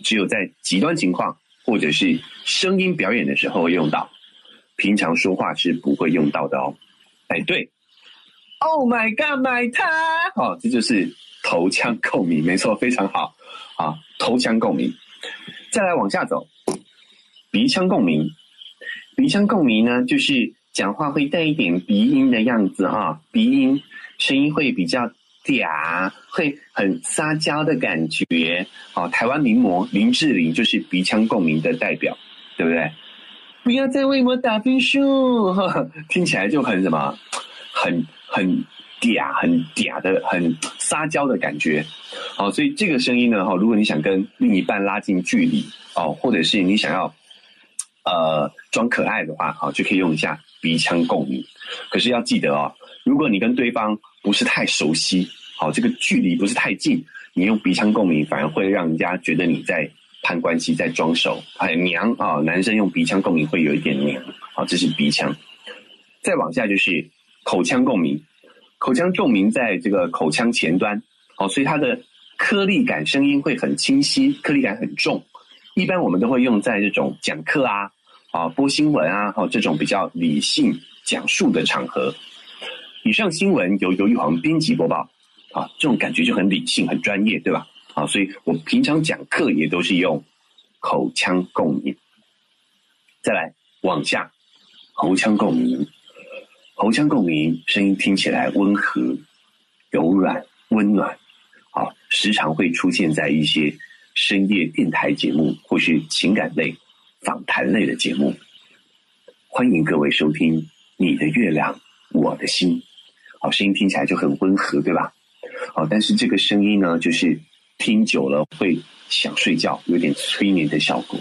只有在极端情况或者是声音表演的时候会用到。平常说话是不会用到的哦，哎，对，Oh my God，my 他，哦，这就是头腔共鸣，没错，非常好啊，头腔共鸣。再来往下走，鼻腔共鸣，鼻腔共鸣呢，就是讲话会带一点鼻音的样子哈，鼻音声音会比较嗲，会很撒娇的感觉。哦，台湾名模林志玲就是鼻腔共鸣的代表，对不对？不要再为我打分数，听起来就很什么，很很嗲，很嗲的，很撒娇的感觉。好，所以这个声音呢，哈，如果你想跟另一半拉近距离，哦，或者是你想要呃装可爱的话，好，就可以用一下鼻腔共鸣。可是要记得哦，如果你跟对方不是太熟悉，好，这个距离不是太近，你用鼻腔共鸣反而会让人家觉得你在。攀关系在装熟，很，娘啊！男生用鼻腔共鸣会有一点娘，好，这是鼻腔。再往下就是口腔共鸣，口腔共鸣在这个口腔前端，好，所以它的颗粒感声音会很清晰，颗粒感很重。一般我们都会用在这种讲课啊、啊播新闻啊，哦这种比较理性讲述的场合。以上新闻由由玉煌编辑播报，啊，这种感觉就很理性、很专业，对吧？啊，所以我平常讲课也都是用口腔共鸣。再来往下，喉腔共鸣，喉腔共鸣声音听起来温和、柔软、温暖。啊，时常会出现在一些深夜电台节目或是情感类、访谈类的节目。欢迎各位收听《你的月亮我的心》。好，声音听起来就很温和，对吧？好，但是这个声音呢，就是。听久了会想睡觉，有点催眠的效果。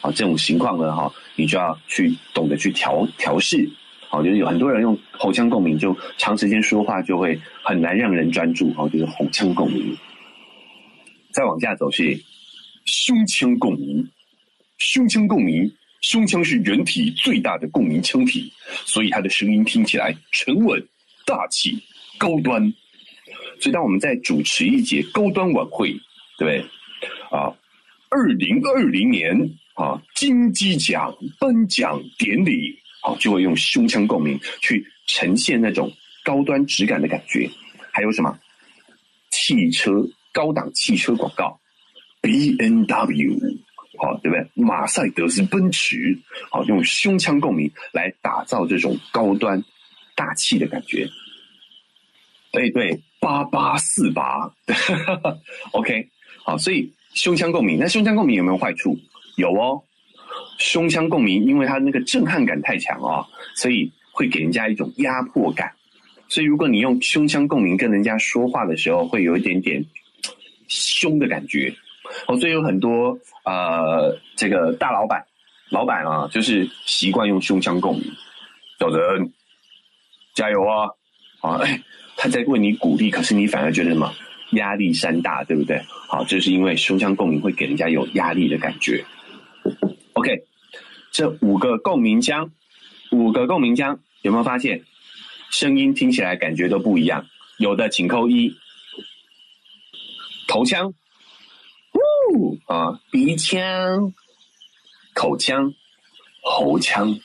啊，这种情况呢，哈，你就要去懂得去调调试。好，就是有很多人用喉腔共鸣，就长时间说话就会很难让人专注。好，就是喉腔共鸣。再往下走是胸腔共鸣。胸腔共鸣，胸腔是人体最大的共鸣腔体，所以它的声音听起来沉稳、大气、高端。所以，当我们在主持一节高端晚会，对不对？啊，二零二零年啊，金鸡奖颁奖典礼，啊，就会用胸腔共鸣去呈现那种高端质感的感觉。还有什么？汽车高档汽车广告，B N W，好，对不对？马赛德斯奔驰，好，用胸腔共鸣来打造这种高端大气的感觉。对对，八八四八，OK，好，所以胸腔共鸣，那胸腔共鸣有没有坏处？有哦，胸腔共鸣，因为它那个震撼感太强啊，所以会给人家一种压迫感。所以如果你用胸腔共鸣跟人家说话的时候，会有一点点凶的感觉。哦，所以有很多呃，这个大老板、老板啊，就是习惯用胸腔共鸣。有人，加油啊！啊，哎。他在为你鼓励，可是你反而觉得什么压力山大，对不对？好，这是因为胸腔共鸣会给人家有压力的感觉。OK，这五个共鸣腔，五个共鸣腔有没有发现声音听起来感觉都不一样？有的请扣一，头腔，呜啊，鼻腔、口腔、喉腔、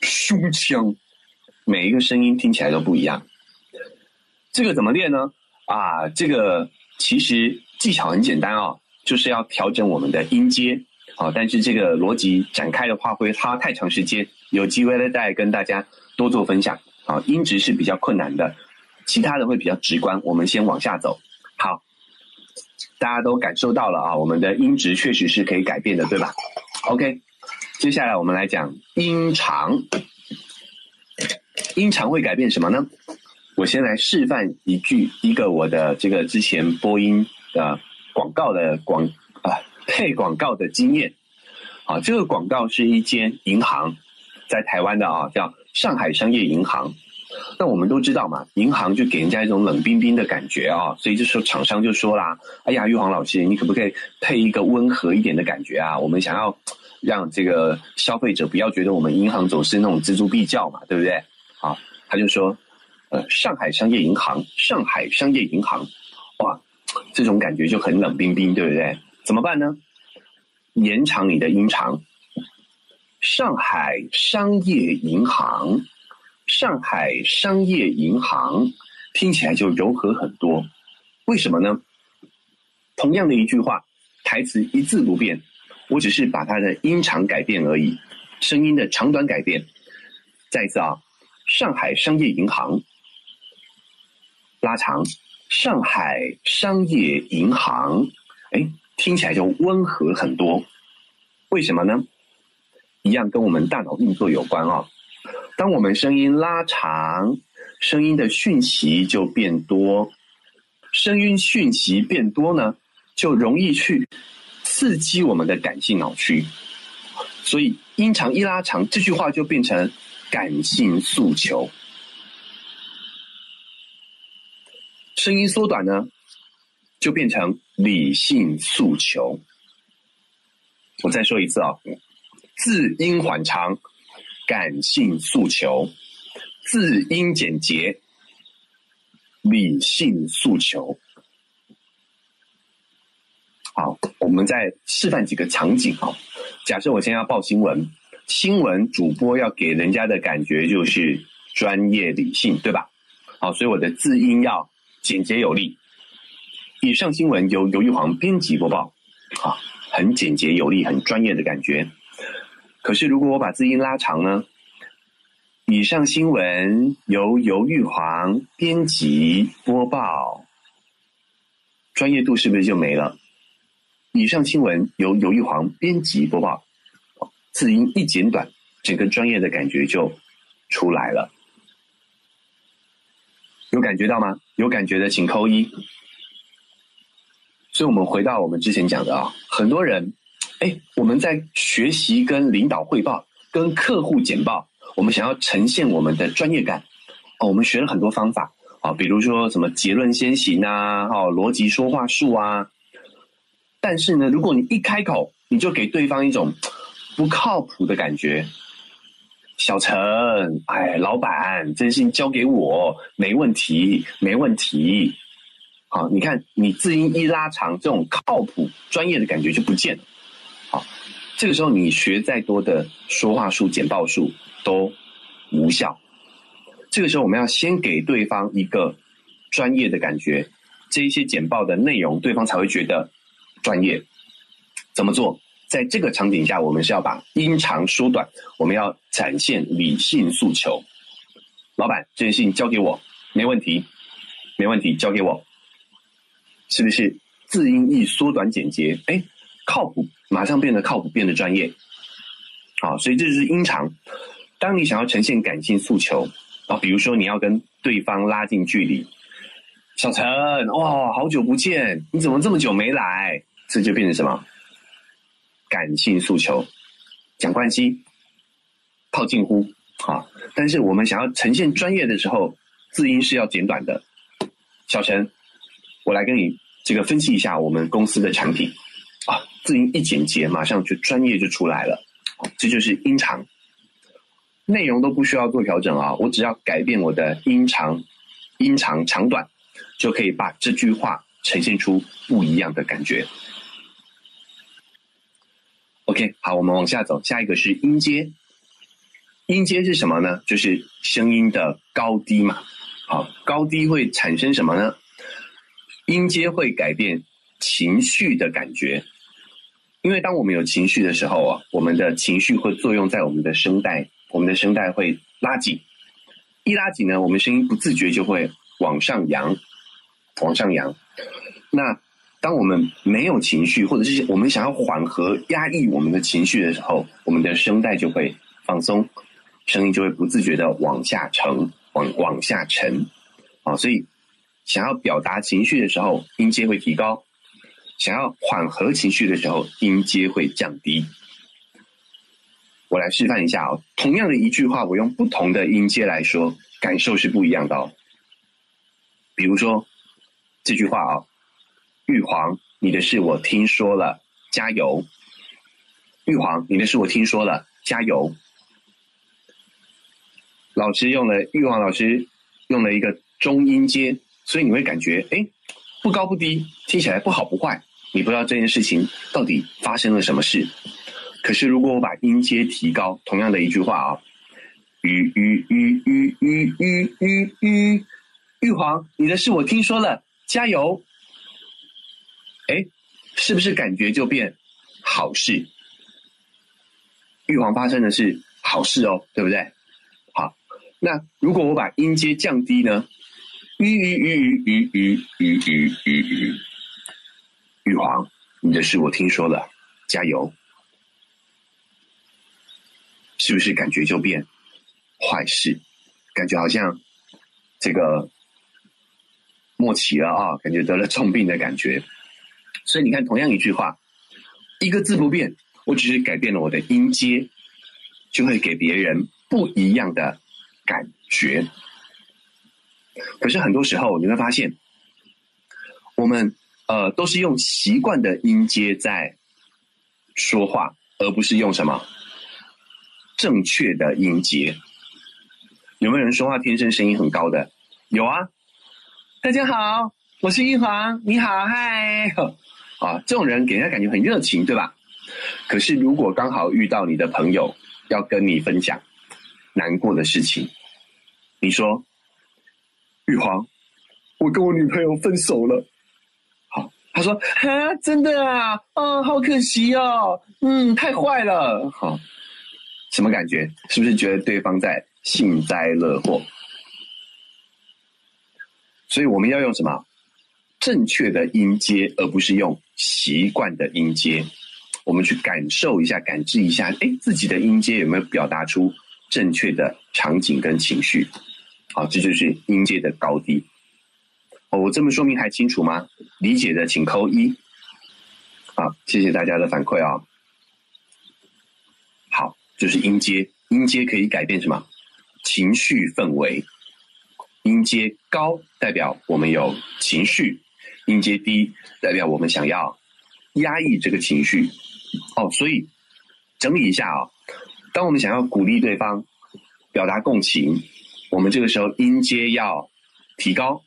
胸腔，每一个声音听起来都不一样。这个怎么练呢？啊，这个其实技巧很简单啊，就是要调整我们的音阶啊。但是这个逻辑展开的话会花太长时间，有机会再跟大家多做分享啊。音质是比较困难的，其他的会比较直观。我们先往下走，好，大家都感受到了啊，我们的音质确实是可以改变的，对吧？OK，接下来我们来讲音长，音长会改变什么呢？我先来示范一句一个我的这个之前播音的广告的广啊配广告的经验，啊，这个广告是一间银行，在台湾的啊，叫上海商业银行。那我们都知道嘛，银行就给人家一种冷冰冰的感觉啊，所以这时候厂商就说啦：“哎呀，玉皇老师，你可不可以配一个温和一点的感觉啊？我们想要让这个消费者不要觉得我们银行总是那种锱铢必较嘛，对不对？”啊，他就说。呃，上海商业银行，上海商业银行，哇，这种感觉就很冷冰冰，对不对？怎么办呢？延长你的音长，上海商业银行，上海商业银行，听起来就柔和很多。为什么呢？同样的一句话，台词一字不变，我只是把它的音长改变而已，声音的长短改变。再一次啊，上海商业银行。拉长，上海商业银行，哎，听起来就温和很多。为什么呢？一样跟我们大脑运作有关啊。当我们声音拉长，声音的讯息就变多，声音讯息变多呢，就容易去刺激我们的感性脑区。所以音长一拉长，这句话就变成感性诉求。声音缩短呢，就变成理性诉求。我再说一次啊，字音缓长，感性诉求；字音简洁，理性诉求。好，我们再示范几个场景啊。假设我现在要报新闻，新闻主播要给人家的感觉就是专业理性，对吧？好，所以我的字音要。简洁有力。以上新闻由尤玉煌编辑播报，啊，很简洁有力，很专业的感觉。可是如果我把字音拉长呢？以上新闻由尤玉煌编辑播报，专业度是不是就没了？以上新闻由尤玉煌编辑播报，字音一简短，整个专业的感觉就出来了。有感觉到吗？有感觉的请扣一。所以，我们回到我们之前讲的啊，很多人，哎，我们在学习跟领导汇报、跟客户简报，我们想要呈现我们的专业感，哦，我们学了很多方法啊，比如说什么结论先行啊，哦，逻辑说话术啊。但是呢，如果你一开口，你就给对方一种不靠谱的感觉。小陈，哎，老板，这件事情交给我，没问题，没问题。好，你看，你字音一拉长，这种靠谱、专业的感觉就不见了。好，这个时候你学再多的说话术、简报术都无效。这个时候我们要先给对方一个专业的感觉，这一些简报的内容，对方才会觉得专业。怎么做？在这个场景下，我们是要把音长缩短，我们要展现理性诉求。老板，这件事情交给我，没问题，没问题，交给我。是不是字音一缩短简洁？哎，靠谱，马上变得靠谱，变得专业。好，所以这就是音长。当你想要呈现感性诉求啊，比如说你要跟对方拉近距离，小陈，哇，好久不见，你怎么这么久没来？这就变成什么？感性诉求，讲关系，套近乎，啊。但是我们想要呈现专业的时候，字音是要简短的。小陈，我来跟你这个分析一下我们公司的产品，啊，字音一简洁，马上就专业就出来了。这就是音长，内容都不需要做调整啊，我只要改变我的音长，音长长短，就可以把这句话呈现出不一样的感觉。好，我们往下走，下一个是音阶。音阶是什么呢？就是声音的高低嘛。好，高低会产生什么呢？音阶会改变情绪的感觉。因为当我们有情绪的时候啊，我们的情绪会作用在我们的声带，我们的声带会拉紧，一拉紧呢，我们声音不自觉就会往上扬，往上扬。那当我们没有情绪，或者是我们想要缓和压抑我们的情绪的时候，我们的声带就会放松，声音就会不自觉的往下沉，往往下沉。啊，所以想要表达情绪的时候，音阶会提高。想要缓和情绪的时候，音阶会降低。我来示范一下哦，同样的一句话，我用不同的音阶来说，感受是不一样的哦。比如说这句话啊，玉皇，你的事我听说了，加油。玉皇，你的事我听说了，加油。老师用了玉皇老师用了一个中音阶，所以你会感觉哎，不高不低，听起来不好不坏。你不知道这件事情到底发生了什么事，可是如果我把音阶提高，同样的一句话啊，玉玉玉玉玉玉玉玉，玉皇，你的事我听说了，加油！哎，是不是感觉就变好事？玉皇发生的是好事哦，对不对？好，那如果我把音阶降低呢？玉玉玉玉玉玉玉玉玉玉。玉皇，你的事我听说了，加油！是不是感觉就变坏事？感觉好像这个末期了啊，感觉得了重病的感觉。所以你看，同样一句话，一个字不变，我只是改变了我的音阶，就会给别人不一样的感觉。可是很多时候你会发现，我们。呃，都是用习惯的音阶在说话，而不是用什么正确的音阶。有没有人说话天生声音很高的？有啊。大家好，我是玉皇，你好，嗨。啊，这种人给人家感觉很热情，对吧？可是如果刚好遇到你的朋友要跟你分享难过的事情，你说玉皇，我跟我女朋友分手了。好他说：“啊，真的啊，啊，好可惜哦，嗯，太坏了，好，什么感觉？是不是觉得对方在幸灾乐祸？所以我们要用什么正确的音阶，而不是用习惯的音阶。我们去感受一下，感知一下，哎，自己的音阶有没有表达出正确的场景跟情绪？好，这就是音阶的高低。”哦，我这么说明还清楚吗？理解的请扣一。好，谢谢大家的反馈啊。好，就是音阶，音阶可以改变什么？情绪氛围。音阶高代表我们有情绪，音阶低代表我们想要压抑这个情绪。哦，所以整理一下啊，当我们想要鼓励对方，表达共情，我们这个时候音阶要提高。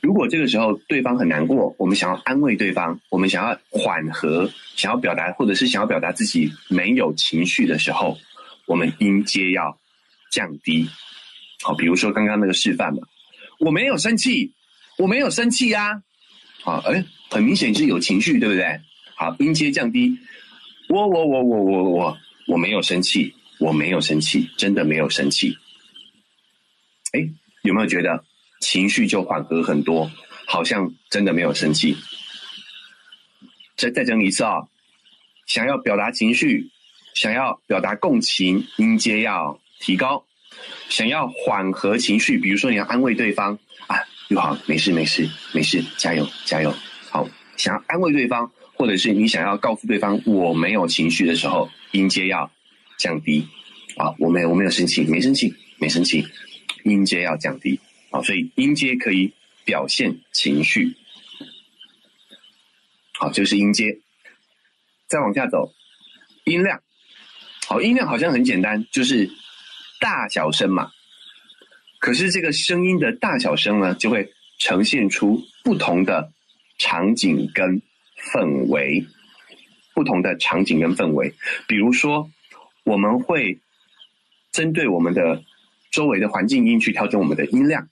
如果这个时候对方很难过，我们想要安慰对方，我们想要缓和，想要表达，或者是想要表达自己没有情绪的时候，我们音阶要降低。好，比如说刚刚那个示范嘛，我没有生气，我没有生气呀。啊，哎，很明显是有情绪，对不对？好，音阶降低，我我我我我我我没有生气，我没有生气，真的没有生气。哎，有没有觉得情绪就缓和很多？好像真的没有生气。再再整理一次啊，想要表达情绪，想要表达共情，音阶要提高；想要缓和情绪，比如说你要安慰对方啊，又好，没事没事没事，加油加油。好，想要安慰对方，或者是你想要告诉对方我没有情绪的时候，音阶要降低。啊，我没有我没有生气，没生气没生气，音阶要降低。啊，所以音阶可以。表现情绪，好，这是音阶。再往下走，音量。好，音量好像很简单，就是大小声嘛。可是这个声音的大小声呢，就会呈现出不同的场景跟氛围，不同的场景跟氛围。比如说，我们会针对我们的周围的环境音去调整我们的音量。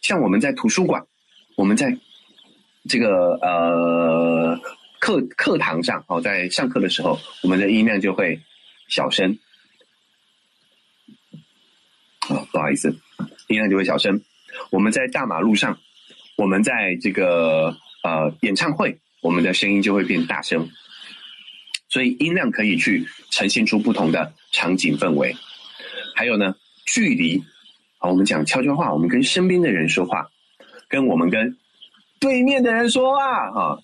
像我们在图书馆，我们在这个呃课课堂上哦，在上课的时候，我们的音量就会小声。哦，不好意思，音量就会小声。我们在大马路上，我们在这个呃演唱会，我们的声音就会变大声。所以音量可以去呈现出不同的场景氛围。还有呢，距离。好，我们讲悄悄话，我们跟身边的人说话，跟我们跟对面的人说话，啊，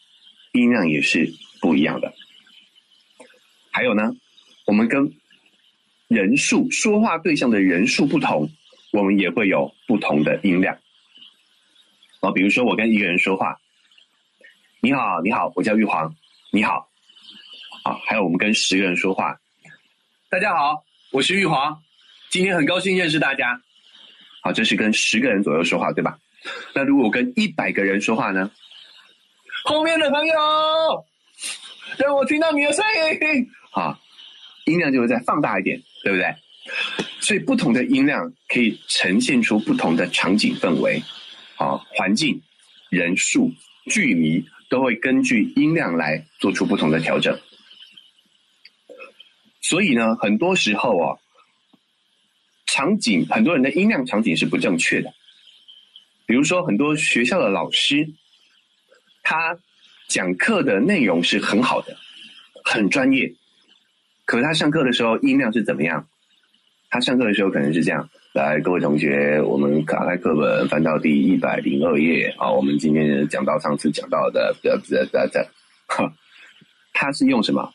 音量也是不一样的。还有呢，我们跟人数说话对象的人数不同，我们也会有不同的音量。哦，比如说我跟一个人说话，你好，你好，我叫玉皇，你好。啊，还有我们跟十个人说话，大家好，我是玉皇，今天很高兴认识大家。好，这是跟十个人左右说话，对吧？那如果跟一百个人说话呢？后面的朋友，让我听到你的声音。好，音量就会再放大一点，对不对？所以不同的音量可以呈现出不同的场景氛围。啊，环境、人数、距离都会根据音量来做出不同的调整。所以呢，很多时候哦。场景很多人的音量场景是不正确的，比如说很多学校的老师，他讲课的内容是很好的，很专业，可是他上课的时候音量是怎么样？他上课的时候可能是这样：来，各位同学，我们打开课本，翻到第一百零二页。好，我们今天讲到上次讲到的，这这这这，他是用什么？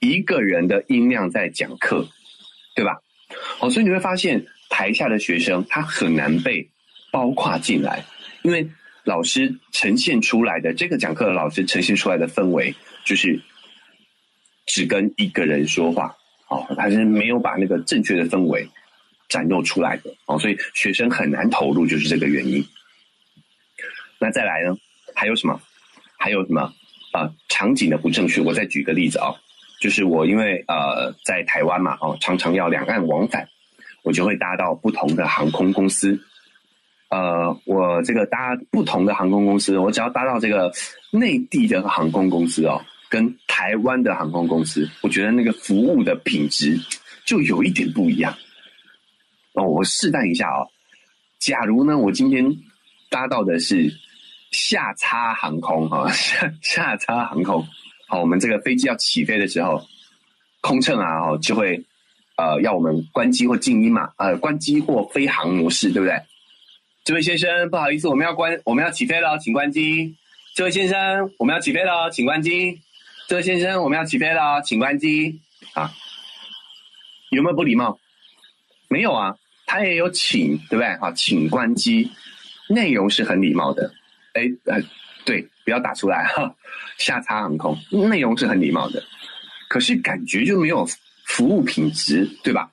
一个人的音量在讲课，对吧？哦，所以你会发现台下的学生他很难被包括进来，因为老师呈现出来的这个讲课的老师呈现出来的氛围就是只跟一个人说话，哦，他是没有把那个正确的氛围展露出来的，哦，所以学生很难投入，就是这个原因。那再来呢？还有什么？还有什么？啊，场景的不正确。我再举个例子啊。就是我因为呃在台湾嘛哦，常常要两岸往返，我就会搭到不同的航空公司。呃，我这个搭不同的航空公司，我只要搭到这个内地的航空公司哦，跟台湾的航空公司，我觉得那个服务的品质就有一点不一样。哦，我试探一下哦，假如呢，我今天搭到的是下差航空啊，下下差航空。好，我们这个飞机要起飞的时候，空乘啊，哦，就会，呃，要我们关机或静音嘛，呃，关机或飞行模式，对不对？这位先生，不好意思，我们要关，我们要起飞了，请关机。这位先生，我们要起飞了，请关机。这位先生，我们要起飞了，请关机。啊，有没有不礼貌？没有啊，他也有请，对不对？啊，请关机，内容是很礼貌的。哎，呃，对。不要打出来哈，下叉航空内容是很礼貌的，可是感觉就没有服务品质，对吧？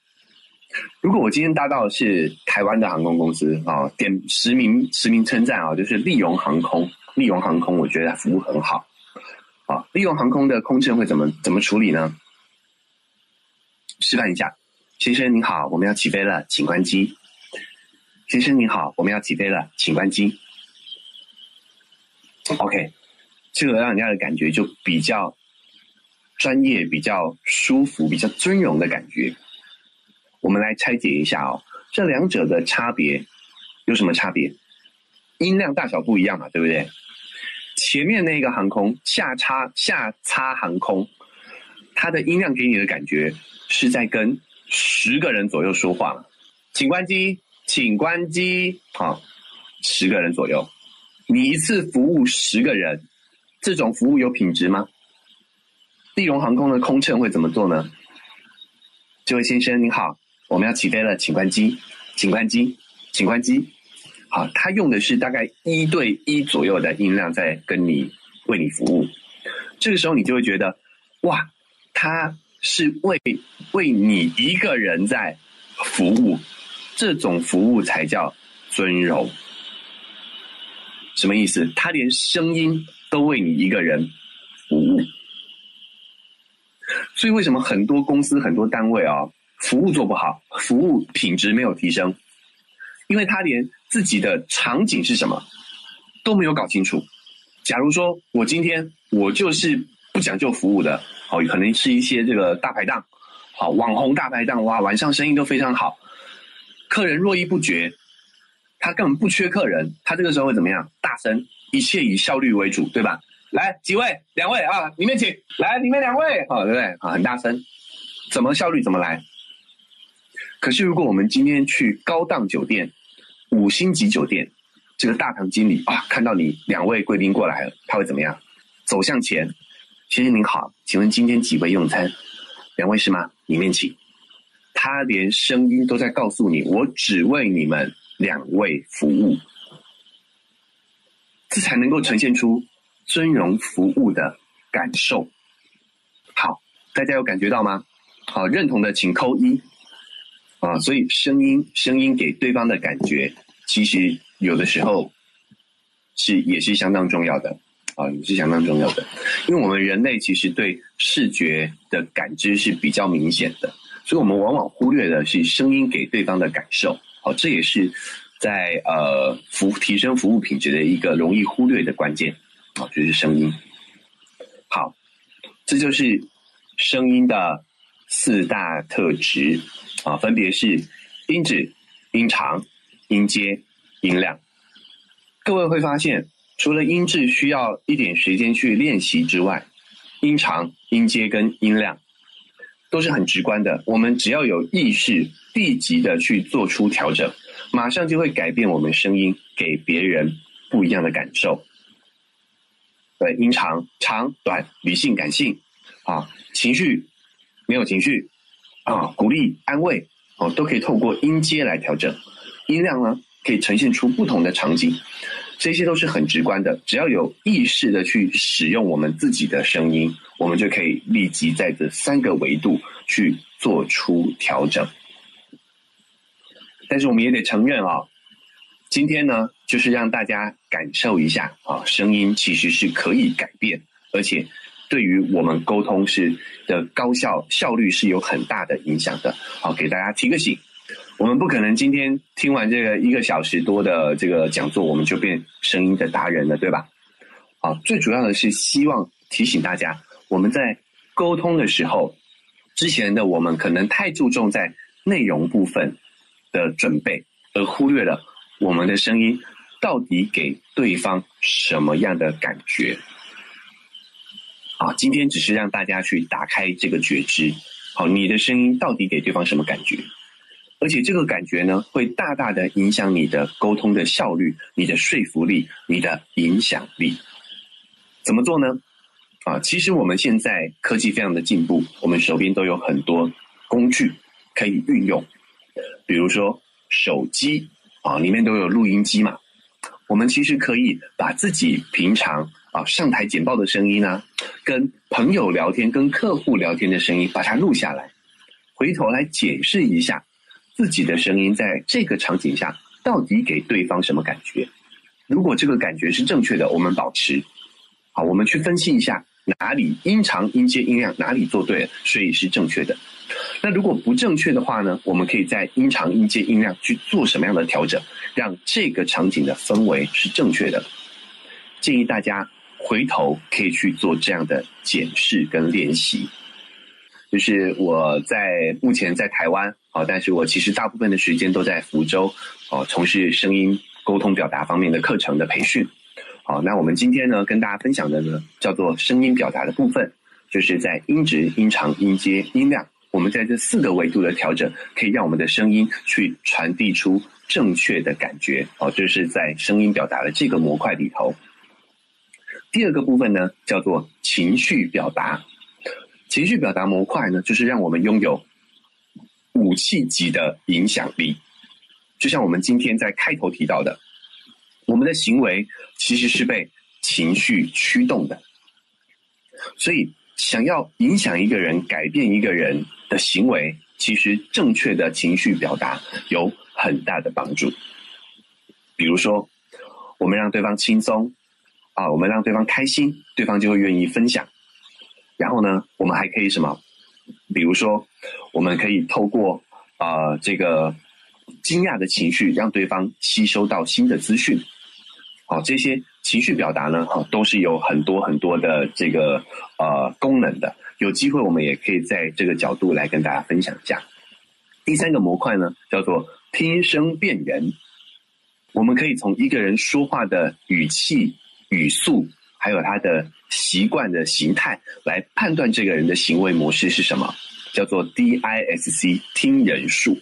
如果我今天搭到的是台湾的航空公司啊，点实名实名称赞啊，就是利荣航空，利荣航空我觉得服务很好啊。利用航空的空乘会怎么怎么处理呢？示范一下，先生您好，我们要起飞了，请关机。先生您好，我们要起飞了，请关机。OK，这个让人家的感觉就比较专业、比较舒服、比较尊荣的感觉。我们来拆解一下哦，这两者的差别有什么差别？音量大小不一样嘛，对不对？前面那个航空下叉下叉航空，它的音量给你的感觉是在跟十个人左右说话，请关机，请关机，好，十个人左右，你一次服务十个人，这种服务有品质吗？利荣航空的空乘会怎么做呢？这位先生您好，我们要起飞了，请关机，请关机，请关机。好，他用的是大概一对一左右的音量在跟你为你服务，这个时候你就会觉得，哇，他是为为你一个人在服务，这种服务才叫尊荣。什么意思？他连声音都为你一个人服务，所以为什么很多公司、很多单位啊，服务做不好，服务品质没有提升？因为他连自己的场景是什么都没有搞清楚。假如说我今天我就是不讲究服务的，好，可能是一些这个大排档，好，网红大排档，哇，晚上生意都非常好，客人络绎不绝，他根本不缺客人，他这个时候会怎么样？大声，一切以效率为主，对吧？来，几位，两位啊，里面请，来，里面两位，好，对不对？啊，很大声，怎么效率怎么来？可是，如果我们今天去高档酒店、五星级酒店，这个大堂经理啊，看到你两位贵宾过来了，他会怎么样？走向前，先生您好，请问今天几位用餐？两位是吗？里面请。他连声音都在告诉你，我只为你们两位服务，这才能够呈现出尊荣服务的感受。好，大家有感觉到吗？好，认同的请扣一。啊，所以声音声音给对方的感觉，其实有的时候是也是相当重要的啊，也是相当重要的。因为我们人类其实对视觉的感知是比较明显的，所以我们往往忽略的是声音给对方的感受。好，这也是在呃服提升服务品质的一个容易忽略的关键啊，就是声音。好，这就是声音的四大特质。啊，分别是音质、音长、音阶、音量。各位会发现，除了音质需要一点时间去练习之外，音长、音阶跟音量都是很直观的。我们只要有意识，立即的去做出调整，马上就会改变我们声音，给别人不一样的感受。对，音长、长短、理性、感性，啊，情绪没有情绪。啊，鼓励、安慰，哦，都可以透过音阶来调整。音量呢，可以呈现出不同的场景，这些都是很直观的。只要有意识的去使用我们自己的声音，我们就可以立即在这三个维度去做出调整。但是我们也得承认啊，今天呢，就是让大家感受一下啊，声音其实是可以改变，而且。对于我们沟通是的高效效率是有很大的影响的。好，给大家提个醒，我们不可能今天听完这个一个小时多的这个讲座，我们就变声音的达人了，对吧？好，最主要的是希望提醒大家，我们在沟通的时候，之前的我们可能太注重在内容部分的准备，而忽略了我们的声音到底给对方什么样的感觉。啊，今天只是让大家去打开这个觉知，好，你的声音到底给对方什么感觉？而且这个感觉呢，会大大的影响你的沟通的效率、你的说服力、你的影响力。怎么做呢？啊，其实我们现在科技非常的进步，我们手边都有很多工具可以运用，比如说手机啊，里面都有录音机嘛，我们其实可以把自己平常。啊，上台简报的声音呢，跟朋友聊天、跟客户聊天的声音，把它录下来，回头来解释一下自己的声音在这个场景下到底给对方什么感觉。如果这个感觉是正确的，我们保持。好，我们去分析一下哪里音长、音阶、音量哪里做对了，所以是正确的。那如果不正确的话呢，我们可以在音长、音阶、音量去做什么样的调整，让这个场景的氛围是正确的？建议大家回头可以去做这样的检视跟练习。就是我在目前在台湾啊，但是我其实大部分的时间都在福州哦，从事声音沟通表达方面的课程的培训。好，那我们今天呢跟大家分享的呢叫做声音表达的部分，就是在音质、音长、音阶、音量，我们在这四个维度的调整，可以让我们的声音去传递出正确的感觉。哦，就是在声音表达的这个模块里头。第二个部分呢叫做情绪表达。情绪表达模块呢，就是让我们拥有武器级的影响力。就像我们今天在开头提到的，我们的行为其实是被情绪驱动的。所以，想要影响一个人、改变一个人的行为，其实正确的情绪表达有很大的帮助。比如说，我们让对方轻松啊，我们让对方开心，对方就会愿意分享。然后呢，我们还可以什么？比如说，我们可以透过啊这个惊讶的情绪，让对方吸收到新的资讯。好，这些情绪表达呢，哈，都是有很多很多的这个呃功能的。有机会我们也可以在这个角度来跟大家分享一下。第三个模块呢，叫做听声辨人。我们可以从一个人说话的语气、语速，还有他的。习惯的形态来判断这个人的行为模式是什么，叫做 DISC 听人数。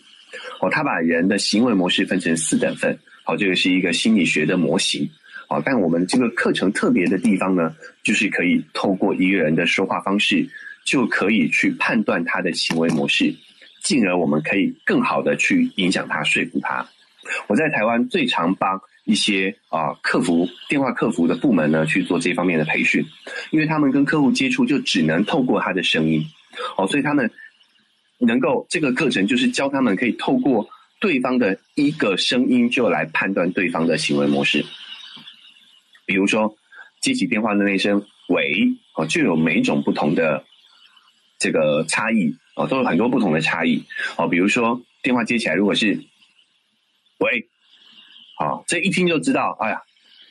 哦，他把人的行为模式分成四等份。好，这个是一个心理学的模型。好，但我们这个课程特别的地方呢，就是可以透过一个人的说话方式，就可以去判断他的行为模式，进而我们可以更好的去影响他、说服他。我在台湾最常帮。一些啊，客服电话客服的部门呢去做这方面的培训，因为他们跟客户接触就只能透过他的声音，哦，所以他们能够这个课程就是教他们可以透过对方的一个声音就来判断对方的行为模式。比如说接起电话的那声“喂”哦，就有每种不同的这个差异哦，都有很多不同的差异哦。比如说电话接起来如果是“喂”。好，这一听就知道，哎呀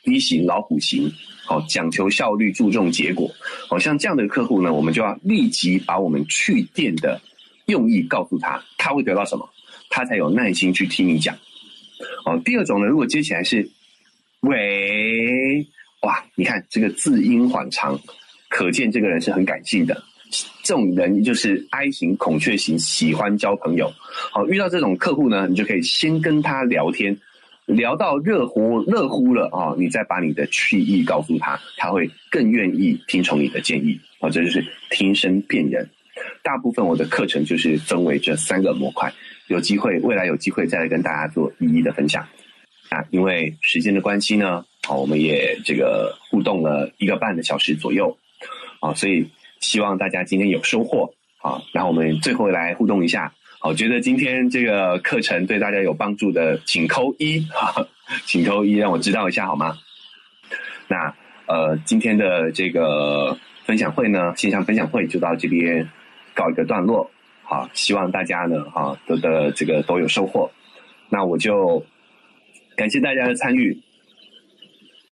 ，B 型老虎型，好讲求效率，注重结果。好像这样的客户呢，我们就要立即把我们去电的用意告诉他，他会得到什么，他才有耐心去听你讲。哦，第二种呢，如果接起来是喂，哇，你看这个字音缓长，可见这个人是很感性的。这种人就是 I 型孔雀型，喜欢交朋友。好，遇到这种客户呢，你就可以先跟他聊天。聊到热乎热乎了啊，你再把你的去意告诉他，他会更愿意听从你的建议哦。这就是听声辨人。大部分我的课程就是分为这三个模块，有机会未来有机会再来跟大家做一一的分享啊。因为时间的关系呢，好，我们也这个互动了一个半的小时左右啊，所以希望大家今天有收获啊。那我们最后来互动一下。我觉得今天这个课程对大家有帮助的，请扣一，请扣一，让我知道一下好吗？那呃，今天的这个分享会呢，线上分享会就到这边告一个段落。好，希望大家呢，哈，都的这个都有收获。那我就感谢大家的参与。